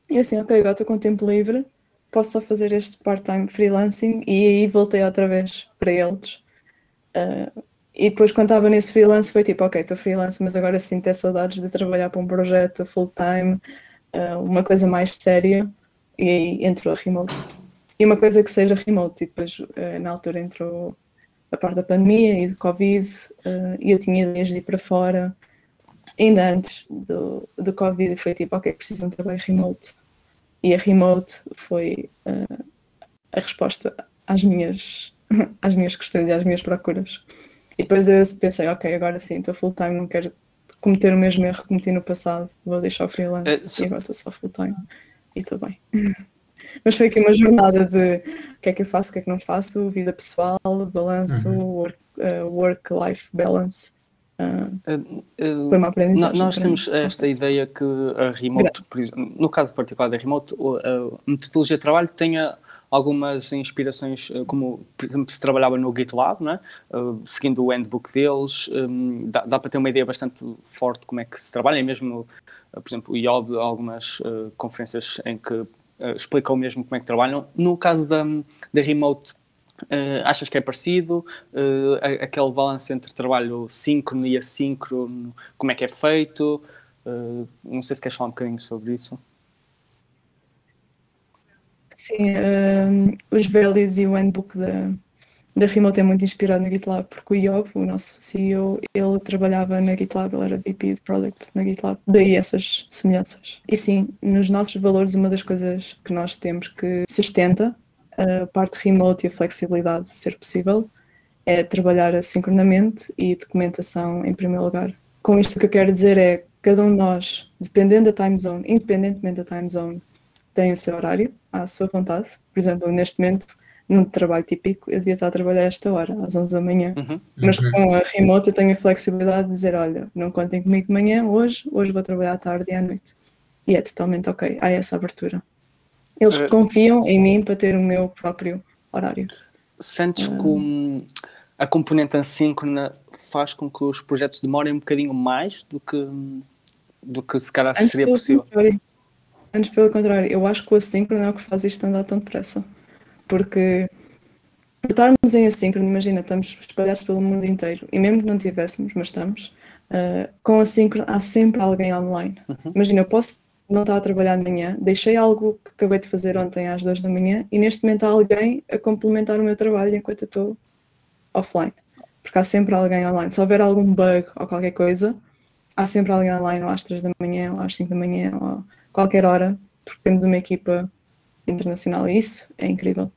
Speaker 3: E assim, ok, agora estou com tempo livre, posso só fazer este part-time freelancing e aí voltei outra vez para eles Uh, e depois, quando estava nesse freelance, foi tipo: ok, estou freelance, mas agora sinto ter saudades de trabalhar para um projeto full-time, uh, uma coisa mais séria. E aí entrou a remote. E uma coisa que seja remote. E depois, uh, na altura, entrou a parte da pandemia e do Covid, e eu tinha ideias de ir para fora. Ainda antes do, do Covid, foi tipo: ok, preciso de um trabalho remote. E a remote foi a resposta às minhas às minhas questões e às minhas procuras. E depois eu pensei, ok, agora sim, estou full time, não quero cometer o mesmo erro que cometi no passado, vou deixar o freelance é, e agora estou só full time e estou bem. Mas foi aqui uma jornada de o que é que eu faço, o que é que não faço, vida pessoal, balanço, uhum. work, uh, work-life balance. Uh, uh, foi uma aprendizagem.
Speaker 1: Nós temos esta ideia que a remote, no caso particular da remote, a metodologia de trabalho tenha algumas inspirações, eh, como se trabalhava no GitLab, né? Uh, seguindo o handbook deles, um, dá, dá, para ter uma ideia bastante forte de como é que se trabalha, e mesmo, uh, por exemplo, o IOB, algumas uh, conferências em que explicam mesmo como é que trabalham. No caso da, da Remote, achas que é parecido? aquele balanço entre trabalho síncrono e assíncrono, como é que é feito? não sei se queres falar um bocadinho sobre isso.
Speaker 3: Sim, um, os values e o handbook da, da Remote é muito inspirado na GitLab, porque o Yob, o nosso CEO, ele trabalhava na GitLab, ele era VP de Product na GitLab, daí essas semelhanças. E sim, nos nossos valores, uma das coisas que nós temos que sustenta a parte remote e a flexibilidade de ser possível é trabalhar assincronamente e documentação em primeiro lugar. Com isto o que eu quero dizer é cada um de nós, dependendo da time zone, independentemente da time zone, tem o seu horário, à sua vontade. Por exemplo, neste momento, num trabalho típico, eu devia estar a trabalhar esta hora, às 11 da manhã. Uhum. Mas uhum. com a remote eu tenho a flexibilidade de dizer, olha, não contem comigo de manhã, hoje, hoje vou trabalhar à tarde e à noite. E é totalmente ok, há essa abertura. Eles uh, confiam em mim para ter o meu próprio horário.
Speaker 1: Sentes uh, que a componente assíncrona faz com que os projetos demorem um bocadinho mais do que, do que se calhar seria possível?
Speaker 3: Antes, pelo contrário, eu acho que o assíncrono é o que faz isto andar tão depressa. Porque por estarmos em assíncrono, imagina, estamos espalhados pelo mundo inteiro, e mesmo que não tivéssemos, mas estamos, uh, com assíncrono há sempre alguém online. Uhum. Imagina, eu posso não estar a trabalhar de manhã, deixei algo que acabei de fazer ontem às duas da manhã, e neste momento há alguém a complementar o meu trabalho enquanto eu estou offline. Porque há sempre alguém online. Se houver algum bug ou qualquer coisa, há sempre alguém online ou às três da manhã, ou às cinco da manhã, ou qualquer hora, porque temos uma equipa internacional e isso é incrível.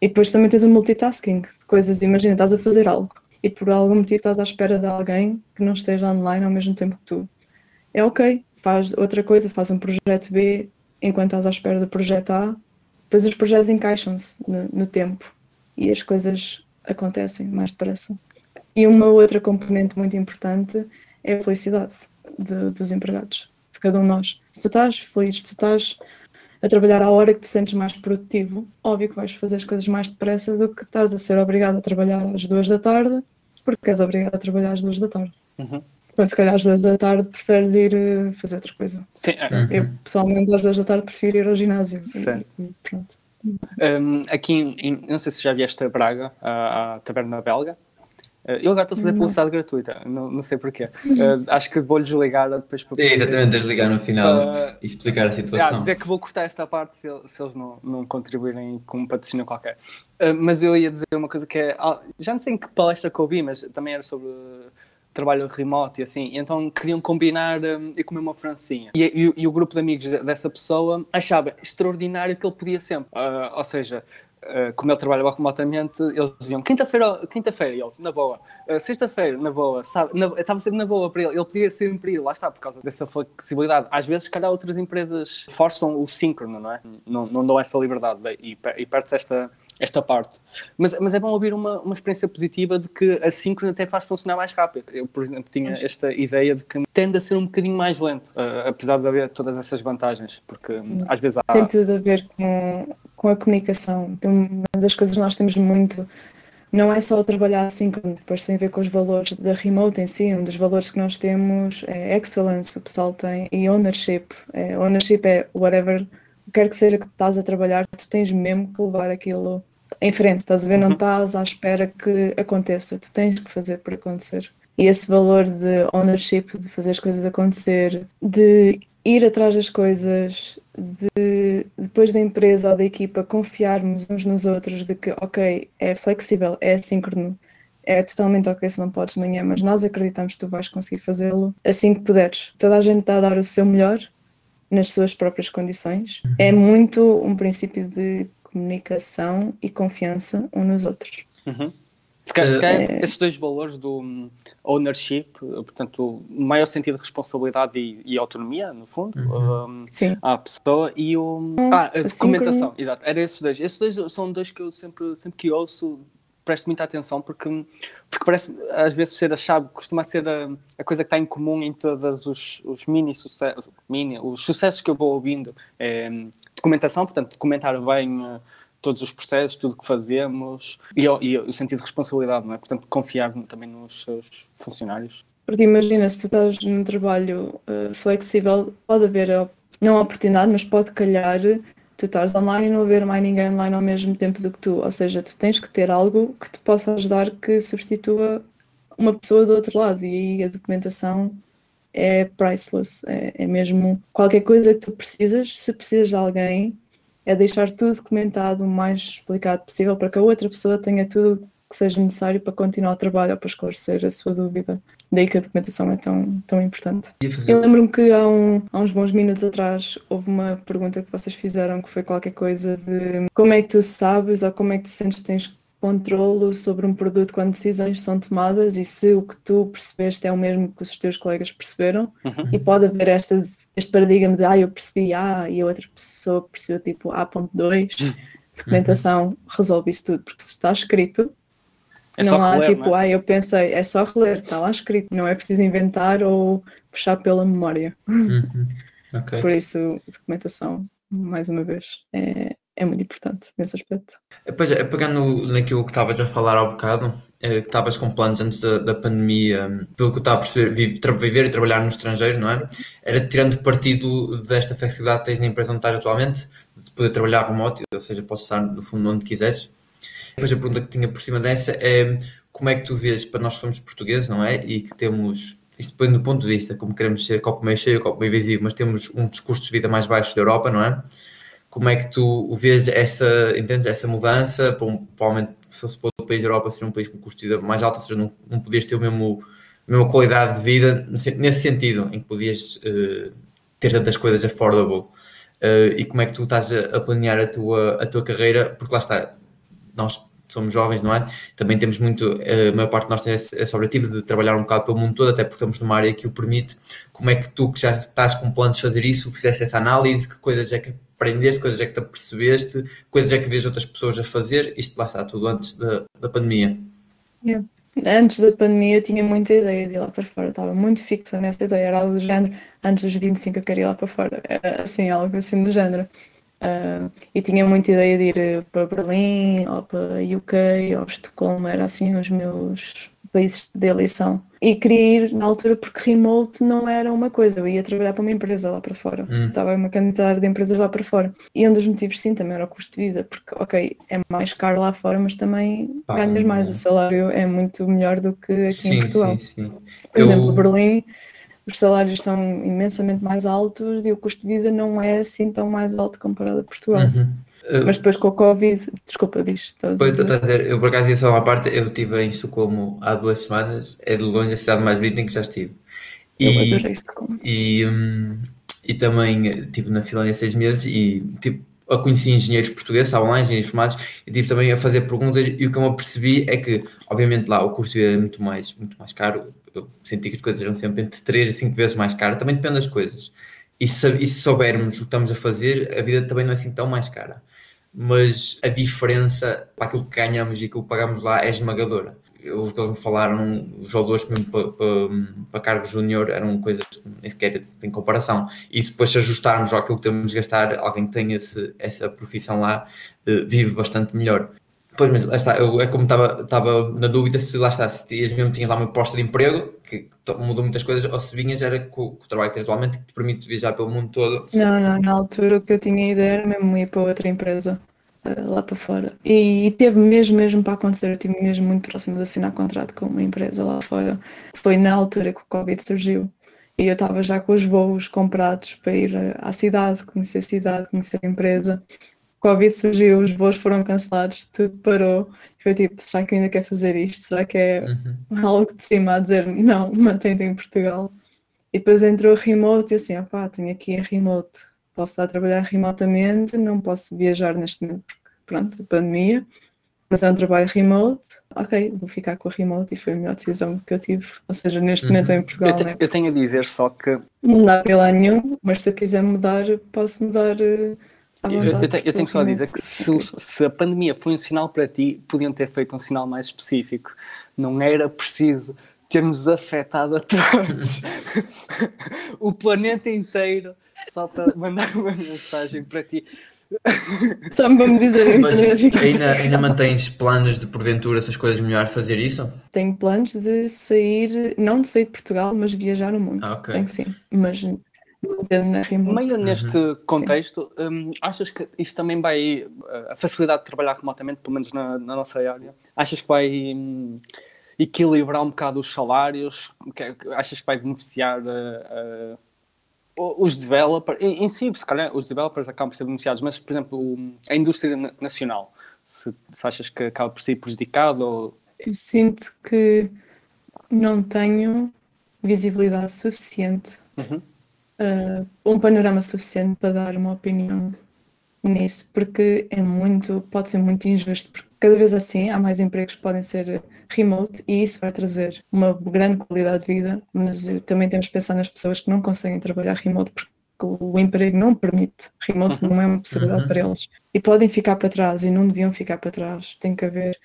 Speaker 3: E depois também tens o multitasking, coisas, imagina, estás a fazer algo e por algum motivo estás à espera de alguém que não esteja online ao mesmo tempo que tu. É ok, faz outra coisa, faz um projeto B enquanto estás à espera do projeto A, depois os projetos encaixam-se no, no tempo e as coisas acontecem mais depressa. E uma outra componente muito importante é a felicidade de, dos empregados, cada um de nós. Se tu estás feliz, se tu estás a trabalhar à hora que te sentes mais produtivo, óbvio que vais fazer as coisas mais depressa do que estás a ser obrigado a trabalhar às duas da tarde, porque és obrigado a trabalhar às duas da tarde.
Speaker 1: Uhum.
Speaker 3: Quando se calhar às duas da tarde preferes ir uh, fazer outra coisa.
Speaker 1: Sim, é.
Speaker 3: Eu pessoalmente às duas da tarde prefiro ir ao ginásio.
Speaker 1: Sim.
Speaker 3: E, pronto.
Speaker 1: Um, aqui, em, em- não sei se já vieste a Braga, à, à Taberna Belga. Uh, eu agora estou a fazer
Speaker 3: Não.
Speaker 1: publicidade gratuita, não, não sei porquê. Uh, acho que vou-lhe desligar depois para.
Speaker 2: É exatamente, desligar no final
Speaker 1: Ah,
Speaker 2: e explicar a situação.
Speaker 1: dizer que vou cortar esta parte se, se eles não, não contribuírem com um patrocínio qualquer. Uh, mas eu ia dizer uma coisa que é. ah, Já não sei em que palestra que eu ouvi, mas também era sobre uh, trabalho remoto e assim. E então queriam combinar um, e comer uma francinha. E, e o- e o grupo de amigos de- dessa pessoa achava extraordinário que ele podia sempre. Ah, ou seja. Ah, como ele trabalhava remotamente, eles diziam quinta-feira, quinta-feira, ele, na boa, Ah, sexta-feira, na boa, sabe, estava sempre na boa para ele, ele podia sempre ir, lá está, por causa dessa flexibilidade. Às vezes, se calhar, outras empresas forçam o síncrono, não é? Não, não dão essa liberdade e, e perde-se esta, esta parte. Mas, mas é bom ouvir uma, uma experiência positiva de que a síncrono até faz funcionar mais rápido. Eu, por exemplo, tinha esta ideia de que tende a ser um bocadinho mais lento, ah, apesar de haver todas essas vantagens, porque às vezes há.
Speaker 3: Tem tudo a ver com, com a comunicação. Então, uma das coisas que nós temos muito não é só o trabalhar assíncrono, depois tem a ver com os valores da remote em si. Um dos valores que nós temos é excellence, o pessoal tem, e ownership. É, ownership é whatever, quer que seja que estás a trabalhar, tu tens mesmo que levar aquilo em frente, estás a ver? Não estás à espera que aconteça, tu tens que fazer por acontecer. E esse valor de ownership, de fazer as coisas acontecer, de ir atrás das coisas, de depois da empresa ou da equipa confiarmos uns nos outros de que, ok, é flexível, é assíncrono, é totalmente ok se não podes de manhã, mas nós acreditamos que tu vais conseguir fazê-lo assim que puderes. Toda a gente está a dar o seu melhor nas suas próprias condições. É muito um princípio de comunicação e confiança uns nos outros.
Speaker 1: Uhum. Se calhar, se calhar
Speaker 3: É.
Speaker 1: esses dois valores do hum, ownership, portanto, o maior sentido de responsabilidade e, e autonomia, no fundo, hum,
Speaker 3: Sim.
Speaker 1: à pessoa, e o. Ah, a documentação, exato. Era esses dois. Esses dois são dois que eu sempre, sempre que ouço presto muita atenção, porque, porque parece às vezes ser a chave, costuma ser a, a coisa que está em comum em todos os, os mini sucessos, mini, os sucessos que eu vou ouvindo. É, hum, documentação, portanto, documentar bem. Uh, todos os processos, tudo o que fazemos e, e o sentido de responsabilidade, não é? Portanto, confiar também nos seus funcionários.
Speaker 3: Porque imagina, se tu estás num trabalho eh, flexível, pode haver, não oportunidade, mas pode calhar tu estás online e não haver mais ninguém online ao mesmo tempo do que tu. Ou seja, tu tens que ter algo que te possa ajudar que substitua uma pessoa do outro lado. E aí a documentação é priceless. É, é mesmo qualquer coisa que tu precisas, se precisas de alguém, é deixar tudo documentado o mais explicado possível para que a outra pessoa tenha tudo que seja necessário para continuar o trabalho ou para esclarecer a sua dúvida. Daí que a documentação é tão, tão importante. Eu lembro-me que há, um- há uns bons minutos atrás houve uma pergunta que vocês fizeram que foi qualquer coisa de como é que tu sabes ou como é que tu sentes que tens controlo sobre um produto quando decisões são tomadas e se o que tu percebeste é o mesmo que os teus colegas perceberam
Speaker 1: Uhum.
Speaker 3: e pode haver esta, este paradigma de ah, eu percebi A e a outra pessoa percebeu tipo A.2 documentação resolve isso tudo, porque se está escrito
Speaker 1: É
Speaker 3: não há
Speaker 1: reler,
Speaker 3: tipo,
Speaker 1: não é?
Speaker 3: ah, eu pensei, é só reler, está lá escrito, não é preciso inventar ou puxar pela memória.
Speaker 2: Uhum. Ok.
Speaker 3: Por isso, documentação, mais uma vez, é, é muito importante nesse aspecto.
Speaker 2: Pois é, pegando naquilo que estavas a falar há bocado, eh, que estavas com planos antes da, da pandemia, hum, pelo que eu estava a perceber, viver e trabalhar no estrangeiro, não é? Era tirando partido desta flexibilidade que tens na empresa onde estás atualmente, de poder trabalhar remoto, ou seja, podes estar no fundo onde quiseres. Depois a pergunta que tinha por cima dessa é como é que tu vês, para nós que somos portugueses, não é? E que temos, isto depende do ponto de vista, como queremos ser copo meio cheio, copo meio vazio, mas temos um dos custos de vida mais baixos da Europa, não é? Como é que tu vês essa, entendes, essa mudança? Para Provavelmente, se fosse para outro país da Europa, seria um país com custo de mais alto, ou seja, não, não podias ter o mesmo, a mesma qualidade de vida, nesse sentido, em que podias eh, ter tantas coisas affordable. uh, e como é que tu estás a, a, planear a tua, a tua carreira, porque lá está, nós somos jovens, não é? Também temos muito, a maior parte de nós tem esse, objetivo de trabalhar um bocado pelo mundo todo, até porque estamos numa área que o permite. Como é que tu, que já estás com planos de fazer isso, fizeste essa análise, que coisas é que aprendeste, coisas é que te apercebeste, coisas é que vês outras pessoas a fazer, isto lá está tudo antes da, da pandemia.
Speaker 3: Yeah. Antes da pandemia eu tinha muita ideia de ir lá para fora, estava muito fixa nessa ideia, era algo do género, antes dos 25 eu queria ir lá para fora, era assim, algo assim do género. Uh, e tinha muita ideia de ir para Berlim, ou para UK, ou Estocolmo, era assim os meus países de eleição. E queria ir na altura porque remote não era uma coisa, eu ia trabalhar para uma empresa lá para fora, hum. estava uma candidata de empresas lá para fora. E um dos motivos, sim, também era o custo de vida, porque, ok, é mais caro lá fora, mas também Pá, ganhas mais, o salário é muito melhor do que aqui sim, em Portugal. Sim, sim. Por eu... exemplo, Berlim os salários são imensamente mais altos e o custo de vida não é assim tão mais alto comparado a Portugal. Uhum. Mas depois com o Covid, desculpa, diz.
Speaker 2: Pois, a dizer. a dizer, eu por acaso ia só uma parte, eu estive em Estocolmo há duas semanas, é de longe a cidade mais bonita em que já estive.
Speaker 3: E.
Speaker 2: E, um, e também estive na Finlândia seis meses e tipo, eu conheci engenheiros portugueses, estavam lá, engenheiros formados, e tive também a fazer perguntas, e o que eu me apercebi é que, obviamente, lá o curso é muito mais, muito mais caro, eu senti que as coisas eram sempre entre 3 a 5 vezes mais caras, também depende das coisas. E se, e se soubermos o que estamos a fazer, a vida também não é assim tão mais cara. Mas a diferença para aquilo que ganhamos e aquilo que pagamos lá é esmagadora. Que eles me falaram, os jogadores mesmo para, para, para cargo júnior eram coisas que nem sequer têm comparação. E depois se ajustarmos àquilo que temos de gastar, alguém que tem esse, essa profissão lá eh, vive bastante melhor. Pois, mas lá está, eu, é como estava na dúvida se lá está, se tinhas mesmo tinhas lá uma proposta de emprego, que mudou muitas coisas, ou se vinhas era com, com o trabalho que tens atualmente, que te permite viajar pelo mundo todo.
Speaker 3: Não, não, na altura o que eu tinha ideia era mesmo ir para outra empresa, eh, lá para fora. E, e, teve mesmo, mesmo para acontecer, eu estive mesmo muito próximo de assinar contrato com uma empresa lá fora. Foi na altura que o Covid surgiu. E eu estava já com os voos comprados para ir eh, à cidade, conhecer a cidade, conhecer a empresa. Covid surgiu, os voos foram cancelados, tudo parou. Foi tipo, será que eu ainda quero fazer isto? Será que é uhum. algo de cima a dizer não, mantém-te em Portugal? E depois entrou remote e assim, opá, tenho aqui em remote, posso estar a trabalhar remotamente, não posso viajar neste momento porque, pronto, a pandemia, mas é um trabalho remote, ok, vou ficar com a remote e foi a melhor decisão que eu tive. Ou seja, neste momento uhum. em Portugal.
Speaker 1: Eu, te,
Speaker 3: né?
Speaker 1: eu tenho a dizer só que.
Speaker 3: Não dá pela nenhum, mas se eu quiser mudar, posso mudar eh,
Speaker 1: eu, eu, tenho, eu, tenho, só a dizer que se, se, a pandemia foi um sinal para ti, podiam ter feito um sinal mais específico. Não era preciso termos afetado a todos, o planeta inteiro, só para mandar uma mensagem para ti.
Speaker 3: Só para me dizer isso.
Speaker 2: Ainda, ainda mantens planos de porventura essas coisas melhor fazer isso?
Speaker 3: Tenho planos de sair, não de sair de Portugal, mas viajar o mundo. Ah, okay. Tenho sim, mas
Speaker 1: Meio neste uhum. contexto, um, achas que isto também vai, uh, a facilidade de trabalhar remotamente, pelo menos na, na nossa área, achas que vai um, equilibrar um bocado os salários? Que, achas que vai beneficiar uh, uh, os developers? Em, em, si, se calhar, os developers acabam por ser beneficiados, mas, por exemplo, a indústria nacional, se, se achas que acaba por ser prejudicado? Ou...
Speaker 3: Eu sinto que não tenho visibilidade suficiente. Uhum uh, um panorama suficiente para dar uma opinião nisso, porque é muito, pode ser muito injusto, porque cada vez assim há mais empregos que podem ser remote e isso vai trazer uma grande qualidade de vida, mas também temos que pensar nas pessoas que não conseguem trabalhar remote porque o emprego não permite, remote uhum. não é uma possibilidade uhum. para eles e podem ficar para trás e não deviam ficar para trás, tem que haver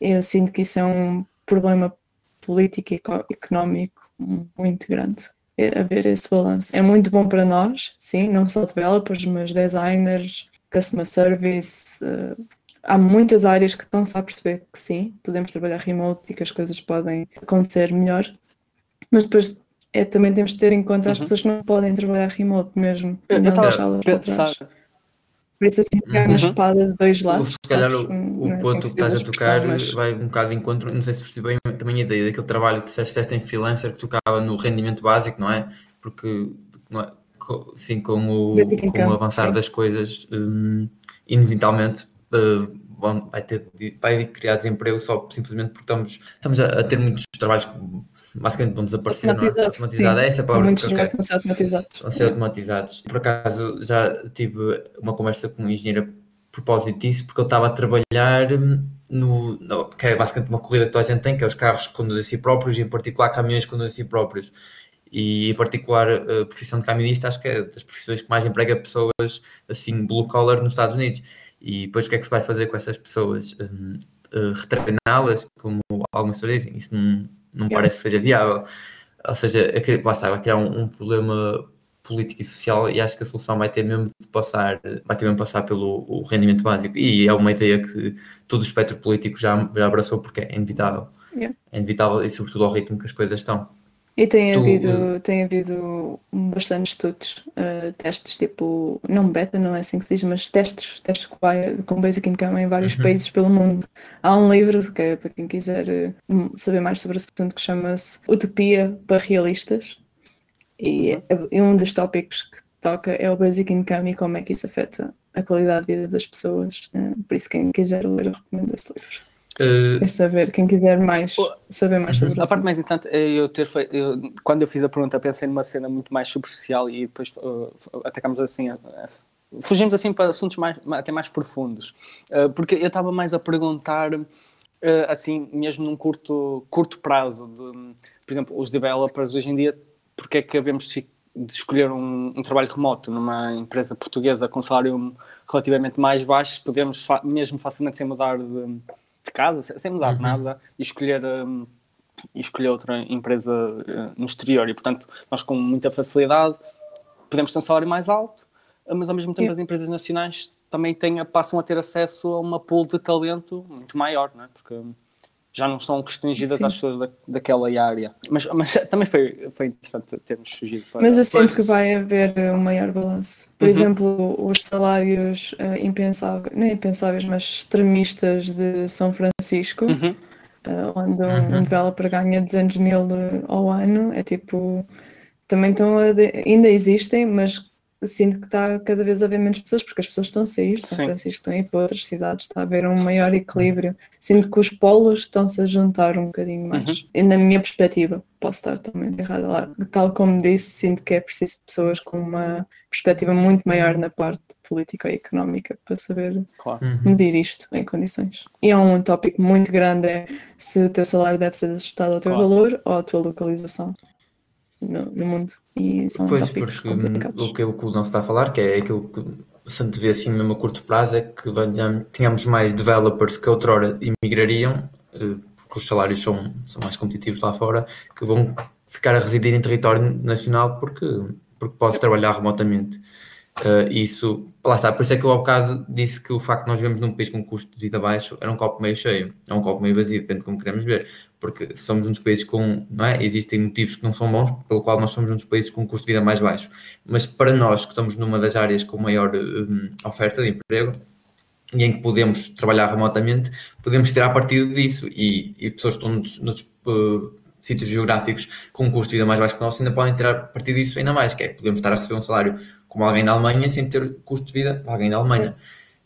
Speaker 3: eu sinto que isso é um problema político e económico muito grande haver esse balanço. É muito bom para nós, sim, não só developers, mas designers, customer service. Uh, há muitas áreas que estão-se a perceber que sim, podemos trabalhar remote e que as coisas podem acontecer melhor, mas depois é, também temos de ter em conta as uhum. pessoas que não podem trabalhar remote mesmo. Eu estava a pensar, por isso assim que é uma uhum. espada de dois lados.
Speaker 2: Se calhar o, o é ponto assim que estás a tocar mas... vai um bocado de encontro, não sei se percebi bem também a ideia daquele trabalho que fizeste em freelancer que tocava no rendimento básico, não é? Porque não é? sim, com o, com o avançar sim. das coisas, um, inevitavelmente uh, vão, vai, ter, vai criar desemprego só simplesmente porque estamos, estamos a, a ter muitos trabalhos que basicamente vão desaparecer, não é?
Speaker 3: Automatizado,
Speaker 2: é essa palavra
Speaker 3: Muitos
Speaker 2: que eu quero.
Speaker 3: vão ser automatizados.
Speaker 2: Vão ser automatizados. Por acaso já tive uma conversa com um engenheiro a propósito disso, porque ele estava a trabalhar no, no- que é basicamente uma corrida que toda a gente tem, que é os carros que conduzem a si próprios e em particular caminhões que conduzem a si próprios. E em particular a profissão de camionista acho que é das profissões que mais emprega pessoas assim blue collar nos Estados Unidos. E depois o que é que se vai fazer com essas pessoas? Hum, eh, retreiná-las, como algumas pessoas dizem, isso não, não parece que seja viável. Ou seja, lá está, vai criar um, um problema político e social e acho que a solução vai ter mesmo de passar, vai ter mesmo de passar pelo o rendimento básico. E é uma ideia que todo o espectro político já, já abraçou porque é inevitável. É inevitável e sobretudo ao ritmo que as coisas estão.
Speaker 3: E tem
Speaker 2: Tu,
Speaker 3: havido, tem havido bastantes estudos, eh, testes tipo, não beta, não é assim que se diz, mas testes, testes com, ba- com Basic Income em vários
Speaker 2: Uhum.
Speaker 3: países pelo mundo. Há um livro que é para quem quiser eh, hum, saber mais sobre o assunto que chama-se Utopia para Realistas. E,
Speaker 2: Uhum.
Speaker 3: é- e um dos tópicos que toca é o Basic Income e como é que isso afeta a qualidade de vida das pessoas. Eh, por isso, quem quiser ler, eu recomendo esse livro.
Speaker 2: Uh,
Speaker 3: É saber, quem quiser mais,
Speaker 1: Oh,
Speaker 3: saber mais sobre o
Speaker 1: A parte mais importante é eu ter feito. eu- quando eu fiz a pergunta, pensei numa cena muito mais superficial e depois uh, atacámos assim. essa. Fugimos assim para assuntos mais, até mais profundos. Uh, porque eu estava mais a perguntar, uh, assim, mesmo num curto, curto prazo, de, por exemplo, os developers hoje em dia, porque é que havemos de escolher um, um trabalho remoto numa empresa portuguesa com salário relativamente mais baixo, podemos fa- mesmo facilmente sem mudar de, de casa, sem- mudar de nada, e escolher. um, e escolher outra empresa eh, no exterior. E, portanto, nós com muita facilidade podemos ter um salário mais alto, mas ao mesmo tempo
Speaker 3: Yeah.
Speaker 1: as empresas nacionais também têm, passam a ter acesso a uma pool de talento muito maior, não é? porque já não estão restringidas
Speaker 3: Sim.
Speaker 1: às pessoas da, daquela área. Mas, mas também foi, foi interessante termos fugido para...
Speaker 3: Mas eu sinto que vai haver um maior balanço. Por
Speaker 1: Uhum.
Speaker 3: exemplo, os salários eh, impensáveis, não é impensáveis, mas extremistas de São Francisco,
Speaker 1: Uhum.
Speaker 3: eh, onde um,
Speaker 2: Uhum.
Speaker 3: um developer ganha 200 mil ao ano, é tipo. Também estão ainda existem, mas sinto que está cada vez a haver menos pessoas, porque as pessoas estão a sair de São
Speaker 1: Sim.
Speaker 3: Francisco, estão a ir para outras cidades, está a haver um maior equilíbrio. Sinto que os polos estão-se a juntar um bocadinho mais.
Speaker 1: Uhum.
Speaker 3: E na minha perspectiva, posso estar totalmente errada lá. Tal como disse, sinto que é preciso pessoas com uma perspectiva muito maior na parte política e económica para saber
Speaker 1: Claro.
Speaker 2: uhum.
Speaker 3: medir isto em condições. E é um tópico muito grande, é se o teu salário deve ser ajustado ao teu
Speaker 1: Claro.
Speaker 3: valor ou à tua localização no, no mundo. E são
Speaker 2: Pois,
Speaker 3: tópicos
Speaker 2: porque
Speaker 3: complicados.
Speaker 2: aquilo que o não se está a falar, que é aquilo que se antevê assim mesmo a curto prazo, é que tenhamos mais developers que outrora imigrariam, eh, porque os salários são, são mais competitivos lá fora, que vão ficar a residir em território nacional porque, porque pode trabalhar remotamente. Eh, isso, lá está, por isso é que eu há bocado disse que o facto de nós vivemos num país com custo de vida baixo era um copo meio cheio, é um copo meio vazio, depende de como queremos ver, porque somos um dos países com, não é? Existem motivos que não são bons, pelo qual nós somos um dos países com custo de vida mais baixo, mas para nós que estamos numa das áreas com maior hum, oferta de emprego, e em que podemos trabalhar remotamente, podemos tirar partido disso e, e pessoas que estão nos, nos, uh, sítios geográficos com um custo de vida mais baixo que o nosso ainda podem tirar partido disso ainda mais, que é podemos estar a receber um salário como alguém na Alemanha sem ter custo de vida de alguém na Alemanha.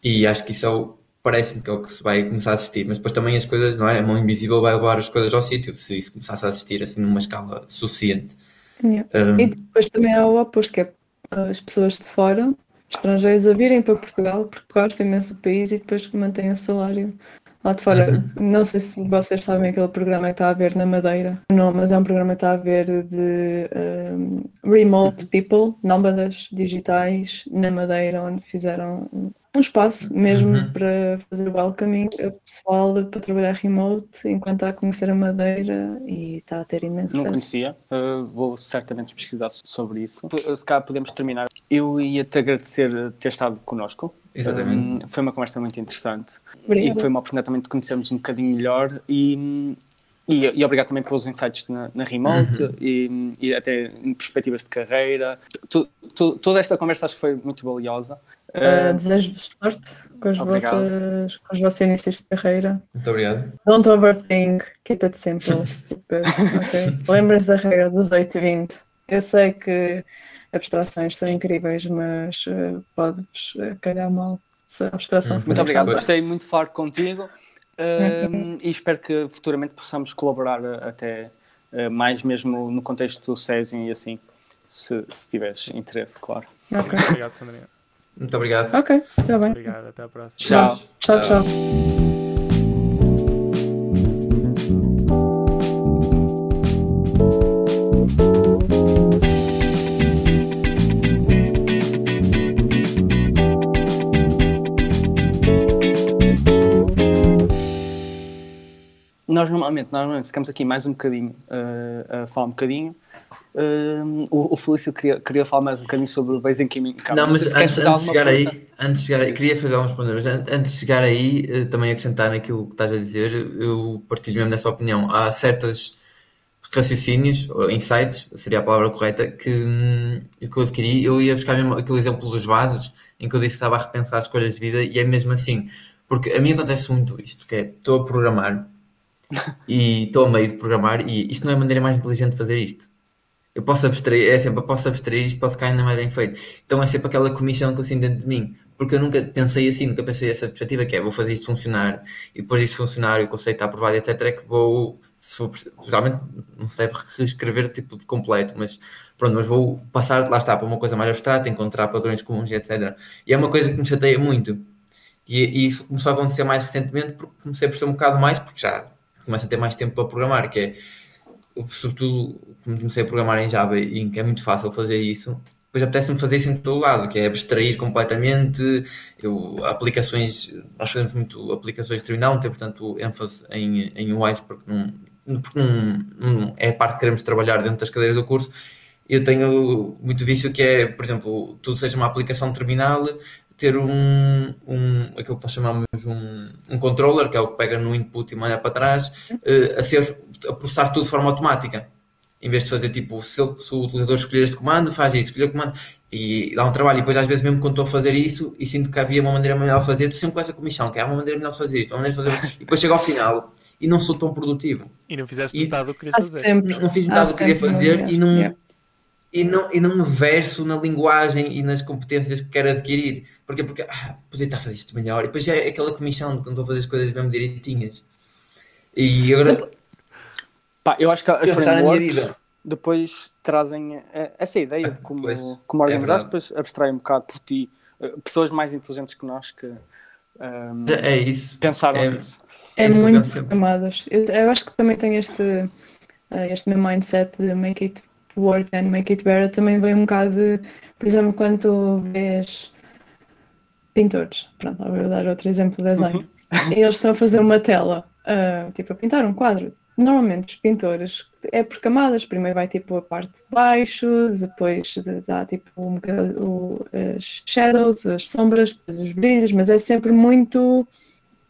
Speaker 2: E acho que isso é o, parece-me que é o que se vai começar a assistir, mas depois também as coisas, não é? A mão invisível vai levar as coisas ao sítio, se isso começasse a assistir assim numa escala suficiente.
Speaker 3: Yeah.
Speaker 2: Um,
Speaker 3: E depois também há o oposto, que é as pessoas de fora, estrangeiros, a virem para Portugal porque gostam imenso do país e depois mantêm o salário lá de fora. Não sei se vocês sabem aquele programa que está a ver na Madeira. Não, mas é um programa que está a ver de um, remote people, nómadas digitais na Madeira, onde fizeram um espaço mesmo
Speaker 2: Uhum.
Speaker 3: para fazer o welcoming a pessoal para trabalhar remote enquanto está a conhecer a Madeira e está a ter imenso
Speaker 1: Não conhecia, uh, vou certamente pesquisar sobre isso. Se calhar podemos terminar. Eu ia-te agradecer ter estado connosco.
Speaker 2: Exatamente.
Speaker 1: Um, foi uma conversa muito interessante
Speaker 3: Obrigada.
Speaker 1: e foi uma oportunidade também de conhecermos um bocadinho melhor e, e, e obrigado também pelos insights na, na remote
Speaker 2: Uhum.
Speaker 1: e, e até em perspectivas de carreira. Tu- tu- toda esta conversa acho que foi muito valiosa.
Speaker 3: Uh,
Speaker 1: Uh,
Speaker 3: Desejo-vos sorte com, as
Speaker 1: Obrigado.
Speaker 3: vossas, com os vossos inícios de carreira.
Speaker 2: Muito obrigado.
Speaker 3: Don't overthink, keep it simple, stupid. ok? Lembrem-se da regra dos 8 e 20. Eu sei que abstrações são incríveis, mas uh, pode-vos uh, calhar mal Se a abstração
Speaker 2: Hum,
Speaker 3: for
Speaker 1: Muito obrigado, gostei muito de falar contigo um, e espero que futuramente possamos colaborar uh, até uh, mais mesmo no contexto do Césio e assim, se, se tiveres interesse, claro.
Speaker 3: Ok,
Speaker 4: Obrigado, Sandrinha.
Speaker 2: Muito obrigado.
Speaker 3: ok, está bem.
Speaker 4: Obrigado, até a próxima.
Speaker 1: Tchau.
Speaker 3: Tchau, tchau.
Speaker 1: Nós normalmente, normalmente ficamos aqui mais um bocadinho uh, a falar um bocadinho. Um, o, o Felício queria, queria falar mais um bocadinho sobre o Basic Income.
Speaker 2: Não, mas antes, antes de chegar aí,
Speaker 1: pergunta.
Speaker 2: antes de chegar aí, queria fazer alguns pontos, mas an- antes de chegar aí, eh, também acrescentar naquilo que estás a dizer, eu partilho mesmo nessa opinião. Há certos raciocínios, ou insights, seria a palavra correta, que, hum, que eu adquiri. Eu ia buscar mesmo aquele exemplo dos vasos, em que eu disse que estava a repensar as escolhas de vida, e é mesmo assim. Porque a mim acontece muito isto, que é, estou a programar, e estou a meio de programar, e isto não é a maneira mais inteligente de fazer isto. Eu posso abstrair, é sempre, eu posso abstrair isto, posso cair na mais bem feito. Então é sempre aquela comissão que eu sinto dentro de mim. Porque eu nunca pensei assim, nunca pensei essa perspectiva que é, vou fazer isto funcionar, e depois disto funcionar, e o conceito está aprovado, etc, é que vou, se for, realmente não sei reescrever tipo de completo, mas pronto, mas vou passar, lá está, para uma coisa mais abstrata, encontrar padrões comuns, etc. E é uma coisa que me chateia muito. E, e isso começou a acontecer mais recentemente porque comecei a perceber um bocado mais, porque já começo a ter mais tempo para programar, que é sobretudo como comecei a programar em Java e em que é muito fácil fazer isso, depois apetece-me fazer isso em todo lado, que é abstrair completamente, eu, aplicações, nós fazemos muito aplicações terminal, não tem portanto ênfase em, em UIs porque, não, porque não, não é a parte que queremos trabalhar dentro das cadeiras do curso, eu tenho muito vício que é, por exemplo, tudo seja uma aplicação terminal, ter um, um aquilo que nós chamamos um, um controller, que é o que pega no input e manda para trás, eh, a ser a processar tudo de forma automática. Em vez de fazer tipo, se, ele- se o utilizador escolher este comando, faz isso, escolher o comando e dá um trabalho. E depois, às vezes, mesmo quando estou a fazer isso e sinto que havia uma maneira melhor de fazer, estou sempre com essa comissão, que há uma maneira melhor de fazer isto, uma maneira de fazer. E depois chego ao final e não sou tão produtivo.
Speaker 4: E não fizeste
Speaker 2: E-
Speaker 4: metade do que querias fazer.
Speaker 3: sempre.
Speaker 2: Não, não fiz metade do que queria fazer e não,
Speaker 3: Yeah.
Speaker 2: E não, e não me verso na linguagem e nas competências que quero adquirir. Porquê? Porque ah, podia estar a fazer isto melhor. E depois é aquela comissão de quando vou fazer as coisas mesmo direitinhas. E agora
Speaker 1: Pá, eu acho que as
Speaker 2: pensar na minha
Speaker 1: frameworks
Speaker 2: vida.
Speaker 1: depois trazem eh, essa ideia de como,
Speaker 2: Pois,
Speaker 1: como
Speaker 2: é
Speaker 1: organizar,
Speaker 2: verdade.
Speaker 1: depois abstrai um bocado por ti. Eh, Pessoas mais inteligentes que nós que ehm,
Speaker 2: É isso.
Speaker 1: pensaram
Speaker 2: É-
Speaker 1: nisso.
Speaker 3: É,
Speaker 2: É
Speaker 3: muito camadas. Eu, eu acho que também tenho este, eh, este meu mindset de make it work and make it better. Também vem um bocado de, por exemplo, quando tu vês pintores, pronto, vou dar outro exemplo de design, e eles estão a fazer uma tela, ah, tipo a pintar um quadro. Normalmente os pintores é por camadas, primeiro vai tipo a parte de baixo, depois de- dá tipo um bocado o- as shadows, as sombras, os brilhos, mas é sempre muito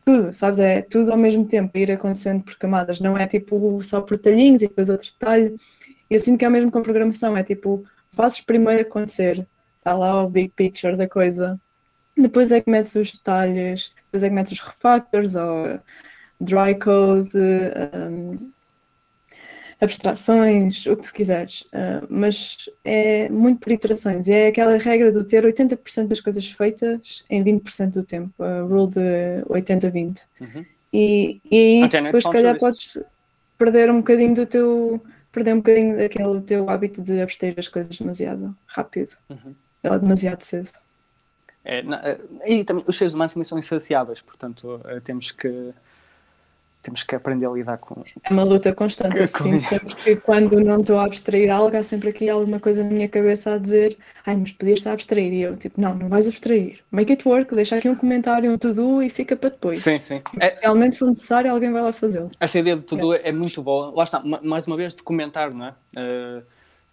Speaker 3: tudo, sabes? É tudo ao mesmo tempo, ir acontecendo por camadas, não é tipo só por detalhinhos e depois outro detalhe. E eu sinto que é o mesmo com programação, é tipo, fazes primeiro acontecer, está lá o big picture da coisa, depois é que metes os detalhes, depois é que metes os refactors ou dry code, um, abstrações, o que tu quiseres, uh, mas é muito por iterações. E é aquela regra do ter 80% das coisas feitas em 20% do tempo, a rule de 80-20.
Speaker 1: Uhum.
Speaker 3: E, e aí
Speaker 1: Até
Speaker 3: depois se calhar podes perder um bocadinho do teu perder um bocadinho daquele teu hábito de abstrair as coisas demasiado rápido
Speaker 1: Uhum.
Speaker 3: ou demasiado cedo.
Speaker 1: É, eh, e também os seres humanos também são insaciáveis, portanto eh, temos que temos que aprender a lidar com
Speaker 3: É uma luta constante. Eu
Speaker 1: Com
Speaker 3: sinto
Speaker 1: isso.
Speaker 3: sempre que quando não estou a abstrair algo, há sempre aqui alguma coisa na minha cabeça a dizer ai, mas podias estar a abstrair. E eu, tipo, não, não vais abstrair. Make it work, deixa aqui um comentário, um to-do e fica para depois.
Speaker 1: Sim, sim.
Speaker 3: Porque
Speaker 1: É,
Speaker 3: se realmente for necessário, alguém vai lá fazê-lo.
Speaker 1: essa ideia de tudo é muito boa. Lá está, ma- mais uma vez, documentar, não é? Eh,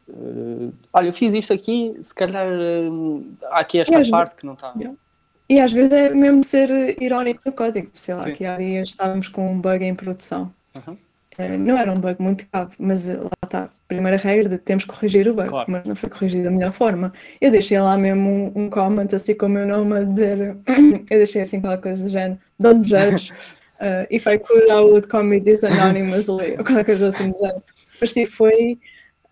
Speaker 1: eh, olha, eu fiz isto aqui, se calhar eh, há aqui esta
Speaker 3: às
Speaker 1: parte que não está.
Speaker 3: Yeah. E às vezes é mesmo ser eh, irónico no código. Sei lá,
Speaker 1: Sim.
Speaker 3: que há dias estávamos com um bug em produção.
Speaker 1: Uhum.
Speaker 3: Eh, Não era um bug muito grave, mas eh, lá está. Primeira regra de temos que corrigir o bug,
Speaker 1: Claro.
Speaker 3: mas não foi corrigido da melhor forma. Eu deixei lá mesmo um, um comment assim com o meu nome a dizer. Eu deixei assim aquela coisa do género: Don't judge. uh, if I could, I would commit this anonymously. Ou qualquer coisa assim do género. Mas tipo, foi.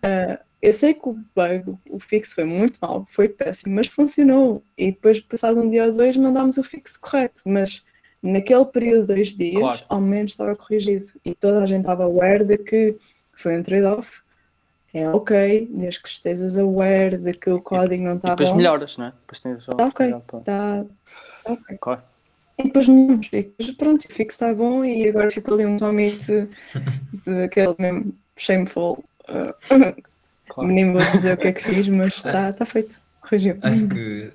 Speaker 3: uh, Eu sei que o bug, o fixo foi muito mal, foi péssimo, mas funcionou. E depois, passado um dia ou dois, mandámos o fixo correto. Mas naquele período de dois dias,
Speaker 1: Claro.
Speaker 3: ao menos estava corrigido. E toda a gente estava aware de que foi um trade-off. É ok, desde que estejas aware de que o código não está
Speaker 1: depois
Speaker 3: bom.
Speaker 1: melhoras, não é? Depois tens a
Speaker 3: Tá ok.
Speaker 1: para-
Speaker 3: Está tá ok.
Speaker 1: Claro.
Speaker 3: E depois melhoramos. E depois, pronto, o fixo está bom e agora ficou ali um commit daquele mesmo shameful. uh,
Speaker 1: Claro.
Speaker 3: nem vou dizer o que é que fiz, mas está tá feito. Corrigiu.
Speaker 2: Acho que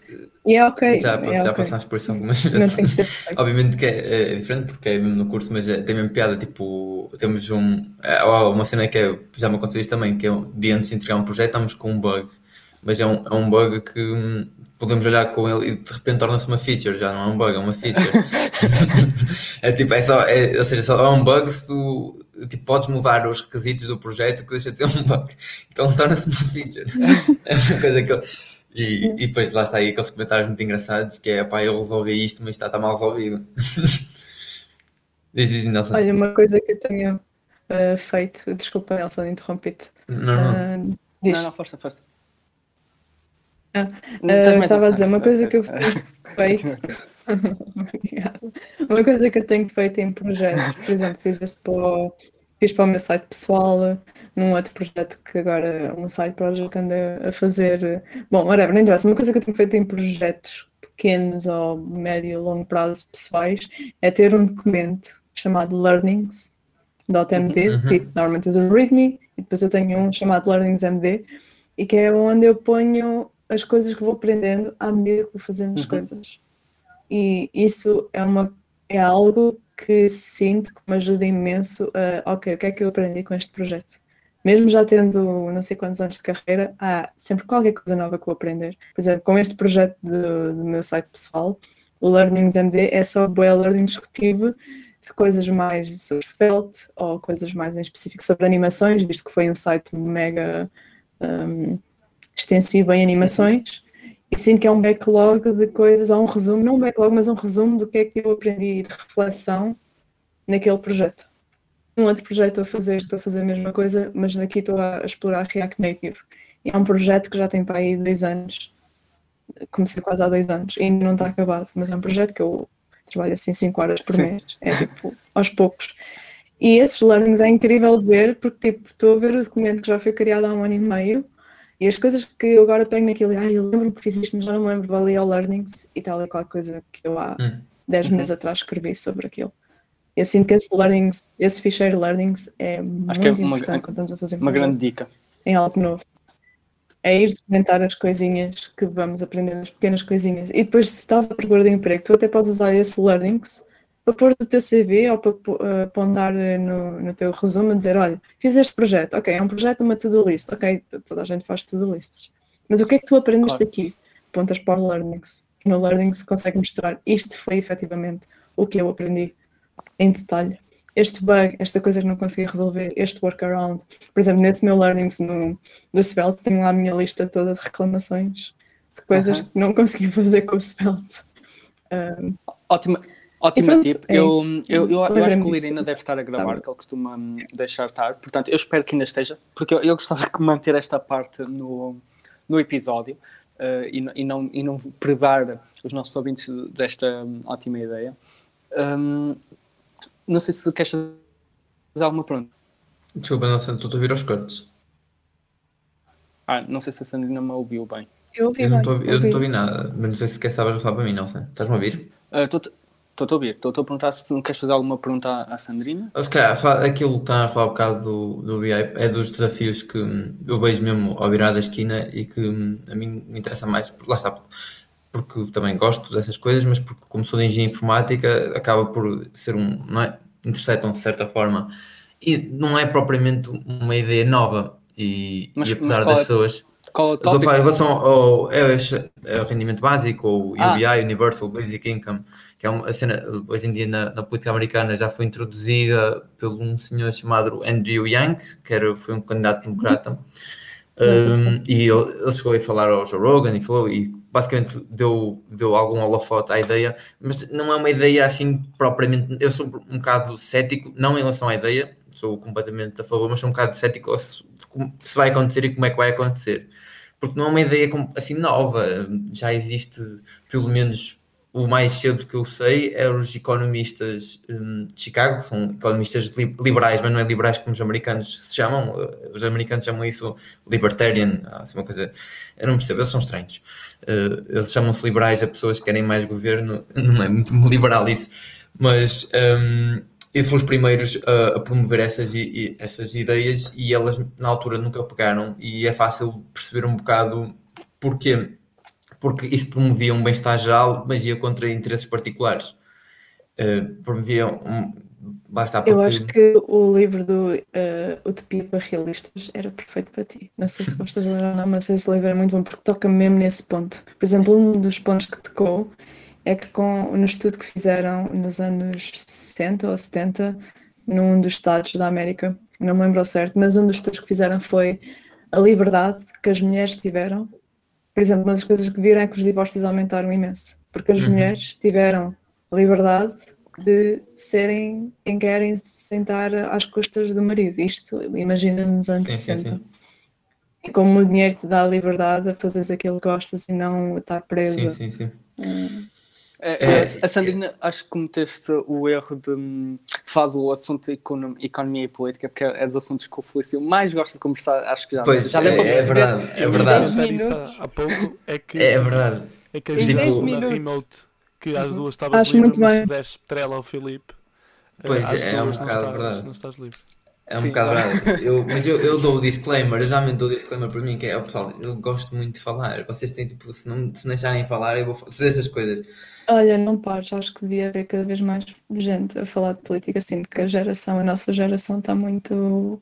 Speaker 3: E é ok.
Speaker 2: já,
Speaker 3: é
Speaker 2: já
Speaker 3: ok.
Speaker 2: passámos por isso algumas vezes.
Speaker 3: que.
Speaker 2: Obviamente que é, é diferente porque é mesmo no curso, mas é- tem mesmo piada. Tipo, temos um. é, uma cena que é, já me aconteceu isto também, que é um dia antes de entregar um projeto, estamos com um bug. Mas é um, é um bug que hum, podemos olhar com ele e de repente torna-se uma feature, já não é um bug, é uma feature. é tipo, é só, é, ou seja, só é um bug se tu tipo, podes mudar os requisitos do projeto que deixa de ser um bug. Então torna-se uma feature. É uma coisa que eu- e, e depois lá está aí aqueles comentários muito engraçados que é pá, eu resolvi isto, mas está, está mal resolvido. diz, diz, Nelson.
Speaker 3: Olha, uma coisa que eu tenho uh, feito, desculpa, Nelson, interrompi-te.
Speaker 2: Não, não.
Speaker 3: Uh.
Speaker 1: Não, não, força, força.
Speaker 3: Ah, Uh, Estava a dizer, uma coisa que eu tenho feito. Obrigada. Uma coisa que eu tenho feito em projetos, por exemplo, fiz este para o, fiz para o meu site pessoal, num outro projeto que agora é um site project que anda a fazer. Bom, whatever, não interessa. Uma coisa que eu tenho feito em projetos pequenos ou médio e longo prazo pessoais é ter um documento chamado learnings.md,
Speaker 2: Uhum.
Speaker 3: tipo, normalmente tens o README, e depois eu tenho um chamado learningsmd, e que é onde eu ponho as coisas que vou aprendendo à medida que vou fazendo as
Speaker 1: Uhum.
Speaker 3: coisas. E isso é, uma, é algo que sinto que me ajuda imenso a, ok, o que é que eu aprendi com este projeto? Mesmo já tendo não sei quantos anos de carreira, há sempre qualquer coisa nova que vou aprender. Por exemplo, com este projeto do, do meu site pessoal, o LearningsMD é só boa learnings que tive de coisas mais sobre Svelte ou coisas mais em específico sobre animações, visto que foi um site mega um, extensivo em animações. E sinto que é um backlog de coisas, ou um resumo, não um backlog, mas um resumo do que é que eu aprendi de reflexão naquele projeto. Num outro projeto estou a fazer, estou a fazer a mesma coisa, mas aqui estou a explorar React Native. E é um projeto que já tem para aí dois anos, comecei quase há dois anos, e ainda não está acabado, mas é um projeto que eu trabalho assim 5 horas por
Speaker 1: Sim.
Speaker 3: mês, é tipo aos poucos. E esses learnings é incrível de ver, porque tipo, estou a ver o documento que já foi criado há um ano e meio, e as coisas que eu agora pego naquilo, ah, eu lembro que fiz isto, mas já não me lembro, vou ali ao learnings e tal, é qualquer coisa que eu há
Speaker 2: Hum.
Speaker 3: 10
Speaker 1: Uhum.
Speaker 3: meses atrás escrevi sobre aquilo. Eu sinto que esse learnings, esse ficheiro learnings é muito
Speaker 1: que é uma-
Speaker 3: importante quando estamos a fazer um
Speaker 1: Uma grande dica.
Speaker 3: em algo novo. É ir documentar as coisinhas que vamos aprendendo, as pequenas coisinhas. E depois, se estás a procurar de emprego, tu até podes usar esse learnings para pôr no teu CV ou para pô- eh, eh, no, no teu resumo, a dizer, olha, fiz este projeto, ok, é um projeto, uma to-do list, ok, toda a gente faz to-do lists. Mas o que é que tu aprendeste
Speaker 1: Claro.
Speaker 3: aqui? Pontas para o learnings. No learnings consegue mostrar, isto foi efetivamente o que eu aprendi em detalhe. Este bug, esta coisa que não consegui resolver, este workaround. Por exemplo, nesse meu learnings no, do Svelte, tenho lá a minha lista toda de reclamações de coisas
Speaker 1: Aham.
Speaker 3: que não consegui fazer com o Svelte. Um,
Speaker 1: Ótima, ótima tip.
Speaker 3: é
Speaker 1: eu, eu, eu, eu acho que o ainda deve estar a
Speaker 3: Tá
Speaker 1: gravar,
Speaker 3: bem.
Speaker 1: que ele costuma deixar estar. Portanto, eu espero que ainda esteja, porque eu, eu gostava de manter esta parte no, no episódio eh, e, não- e, não, e não privar os nossos ouvintes desta ótima ideia. Hum, não sei se queres fazer alguma pergunta.
Speaker 2: Desculpa, Nelson, estou a ouvir aos cortes.
Speaker 1: Ah, não sei se a Sandrina me ouviu bem.
Speaker 3: eu ouvi
Speaker 2: Eu não
Speaker 3: bem,
Speaker 2: estou a- eu não
Speaker 3: ouvi.
Speaker 2: estou a ouvir nada, mas não sei se quer saber falar para mim, Nelson. Estás-me a ouvir?
Speaker 1: Estou-te a ouvir. Estou-te a perguntar se tu não queres fazer alguma pergunta à, à Sandrina.
Speaker 2: Ou se calhar, aquilo que está a falar um bocado do, do BI é dos desafios que hum, eu vejo mesmo ao virar da esquina e que hum, a mim me interessa mais, porque lá está, porque também gosto dessas coisas, mas porque como sou de engenharia informática, acaba por ser um, não é? Intersetam de certa forma e não é propriamente uma ideia nova e,
Speaker 1: Mas-
Speaker 2: e apesar
Speaker 1: qual
Speaker 2: das
Speaker 1: é-
Speaker 2: pessoas
Speaker 1: Qual é
Speaker 2: Estou a falar em relação ao é, esse- é rendimento básico, ou
Speaker 1: Ah.
Speaker 2: UBI, Universal Basic Income, que é uma cena, hoje em dia na, na política americana já foi introduzida por um senhor chamado Andrew Yang, que era, foi um candidato democrata, Um, e ele, ele chegou a falar ao Joe Rogan e falou, e basicamente deu, deu algum holofote à ideia, mas não é uma ideia assim propriamente. Eu sou um bocado cético, não em relação à ideia, sou completamente a favor, mas sou um bocado cético se, se vai acontecer e como é que vai acontecer. Porque não é uma ideia assim nova, já existe pelo menos o mais cedo que eu sei é os economistas um, de Chicago, são economistas liberais, mas não é liberais como os americanos se chamam, os americanos chamam isso libertarian, assim uma coisa, eu não percebo, eles são estranhos. Uh, eles chamam-se liberais a pessoas que querem mais governo, não é muito liberal isso, mas um, eles foram os primeiros a, a promover essas, e, essas ideias e elas na altura nunca pegaram e é fácil perceber um bocado porquê porque isso promovia um bem-estar geral, mas ia contra interesses particulares. Uh, promovia um. Basta porque...
Speaker 3: Eu acho que o livro do uh, Utopia para Realistas era perfeito para ti. Não sei se gostas de ler ou não, mas esse livro é muito bom porque toca mesmo nesse ponto. Por exemplo, um dos pontos que tocou é que com, no estudo que fizeram nos anos 60 ou 70, num dos estados da América, não me lembro ao certo, mas um dos estudos que fizeram foi a liberdade que as mulheres tiveram por exemplo, uma das coisas que viram é que os divórcios aumentaram imenso, porque as uhum. mulheres tiveram a liberdade de serem quem querem se sentar às custas do marido. Isto, imagina nos anos sim, 60. Sim, sim. E como o dinheiro te dá a liberdade a fazeres aquilo que gostas e não estar presa.
Speaker 2: Sim, sim, sim.
Speaker 1: Hum. É, é, a Sandrina, acho que cometeste o erro de um, falar do assunto economia e política, porque é dos assuntos que o Felício mais gosta de conversar. Acho que já,
Speaker 2: pois,
Speaker 1: já
Speaker 2: deu é, para perceber. É verdade, é verdade.
Speaker 4: 10 minutos. Há pouco é que,
Speaker 2: é verdade.
Speaker 4: É que a tipo, na remote que às duas estavas
Speaker 3: acho livre, muito
Speaker 4: mas
Speaker 3: bem.
Speaker 4: se deres trela ao Filipe,
Speaker 2: pois é, é um bocado verdade.
Speaker 4: Não estás livre.
Speaker 2: É um Sim. bocado verdade. Eu, mas eu, eu dou o disclaimer, eu já me dou o disclaimer para mim, que é, oh, pessoal, eu gosto muito de falar. Vocês têm, tipo, se não se me deixarem falar, eu vou fazer essas coisas.
Speaker 3: Olha, não pares, acho que devia haver cada vez mais gente a falar de política, sinto que a geração, a nossa geração está muito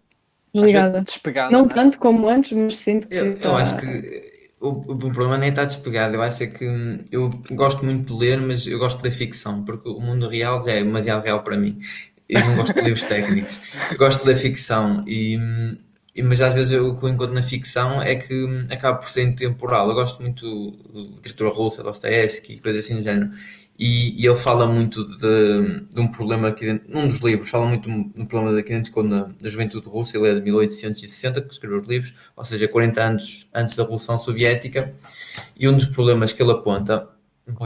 Speaker 3: desligada.
Speaker 1: Despegada,
Speaker 3: não,
Speaker 1: não é?
Speaker 3: tanto como antes, mas sinto que.
Speaker 2: Eu,
Speaker 3: está...
Speaker 2: eu acho que o, o problema nem está despegado, eu acho é que hum, eu gosto muito de ler, mas eu gosto de ler ficção, porque o mundo real já é demasiado real para mim. Eu não gosto de livros técnicos, gosto de ler ficção e hum, mas às vezes o que eu encontro na ficção é que hum, acaba por ser intemporal. Eu gosto muito de literatura russa, Dostoevsky, coisas assim do género. E, e, ele fala muito de, de, um problema aqui dentro, num dos livros, fala muito de um problema daqui dentro na, na juventude russa, ele é de 1860 que escreveu os livros, ou seja, 40 anos antes da Revolução Soviética, e um dos problemas que ele aponta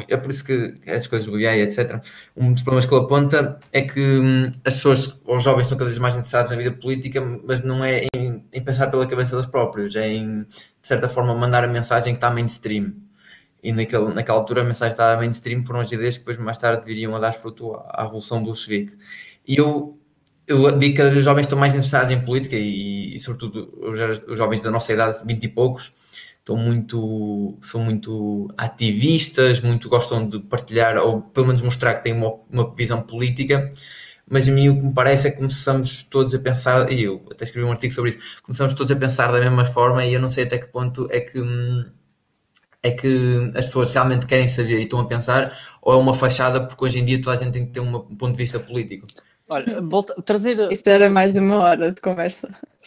Speaker 2: é por isso que as coisas do etc. Um dos problemas que ele aponta é que hum, as pessoas, os jovens, estão cada vez mais interessados na vida política, mas não é em, em pensar pela cabeça deles próprios, é em, de certa forma, mandar a mensagem que está mainstream. E naquele, naquela altura a mensagem estava mainstream foram as ideias que depois mais tarde viriam a dar fruto à, à Revolução Bolchevique. E eu, eu digo que os jovens estão mais interessados em política e, e sobretudo, os, os jovens da nossa idade, 20 e poucos, estão muito, são muito ativistas, muito gostam de partilhar ou pelo menos mostrar que têm uma, uma visão política, mas a mim o que me parece é que começamos todos a pensar, e eu até escrevi um artigo sobre isso, começamos todos a pensar da mesma forma e eu não sei até que ponto é que é que as pessoas realmente querem saber e estão a pensar, ou é uma fachada porque hoje em dia toda a gente tem que ter um ponto de vista político.
Speaker 1: Olha, volta, trazer.
Speaker 3: Isso era mais uma hora de conversa.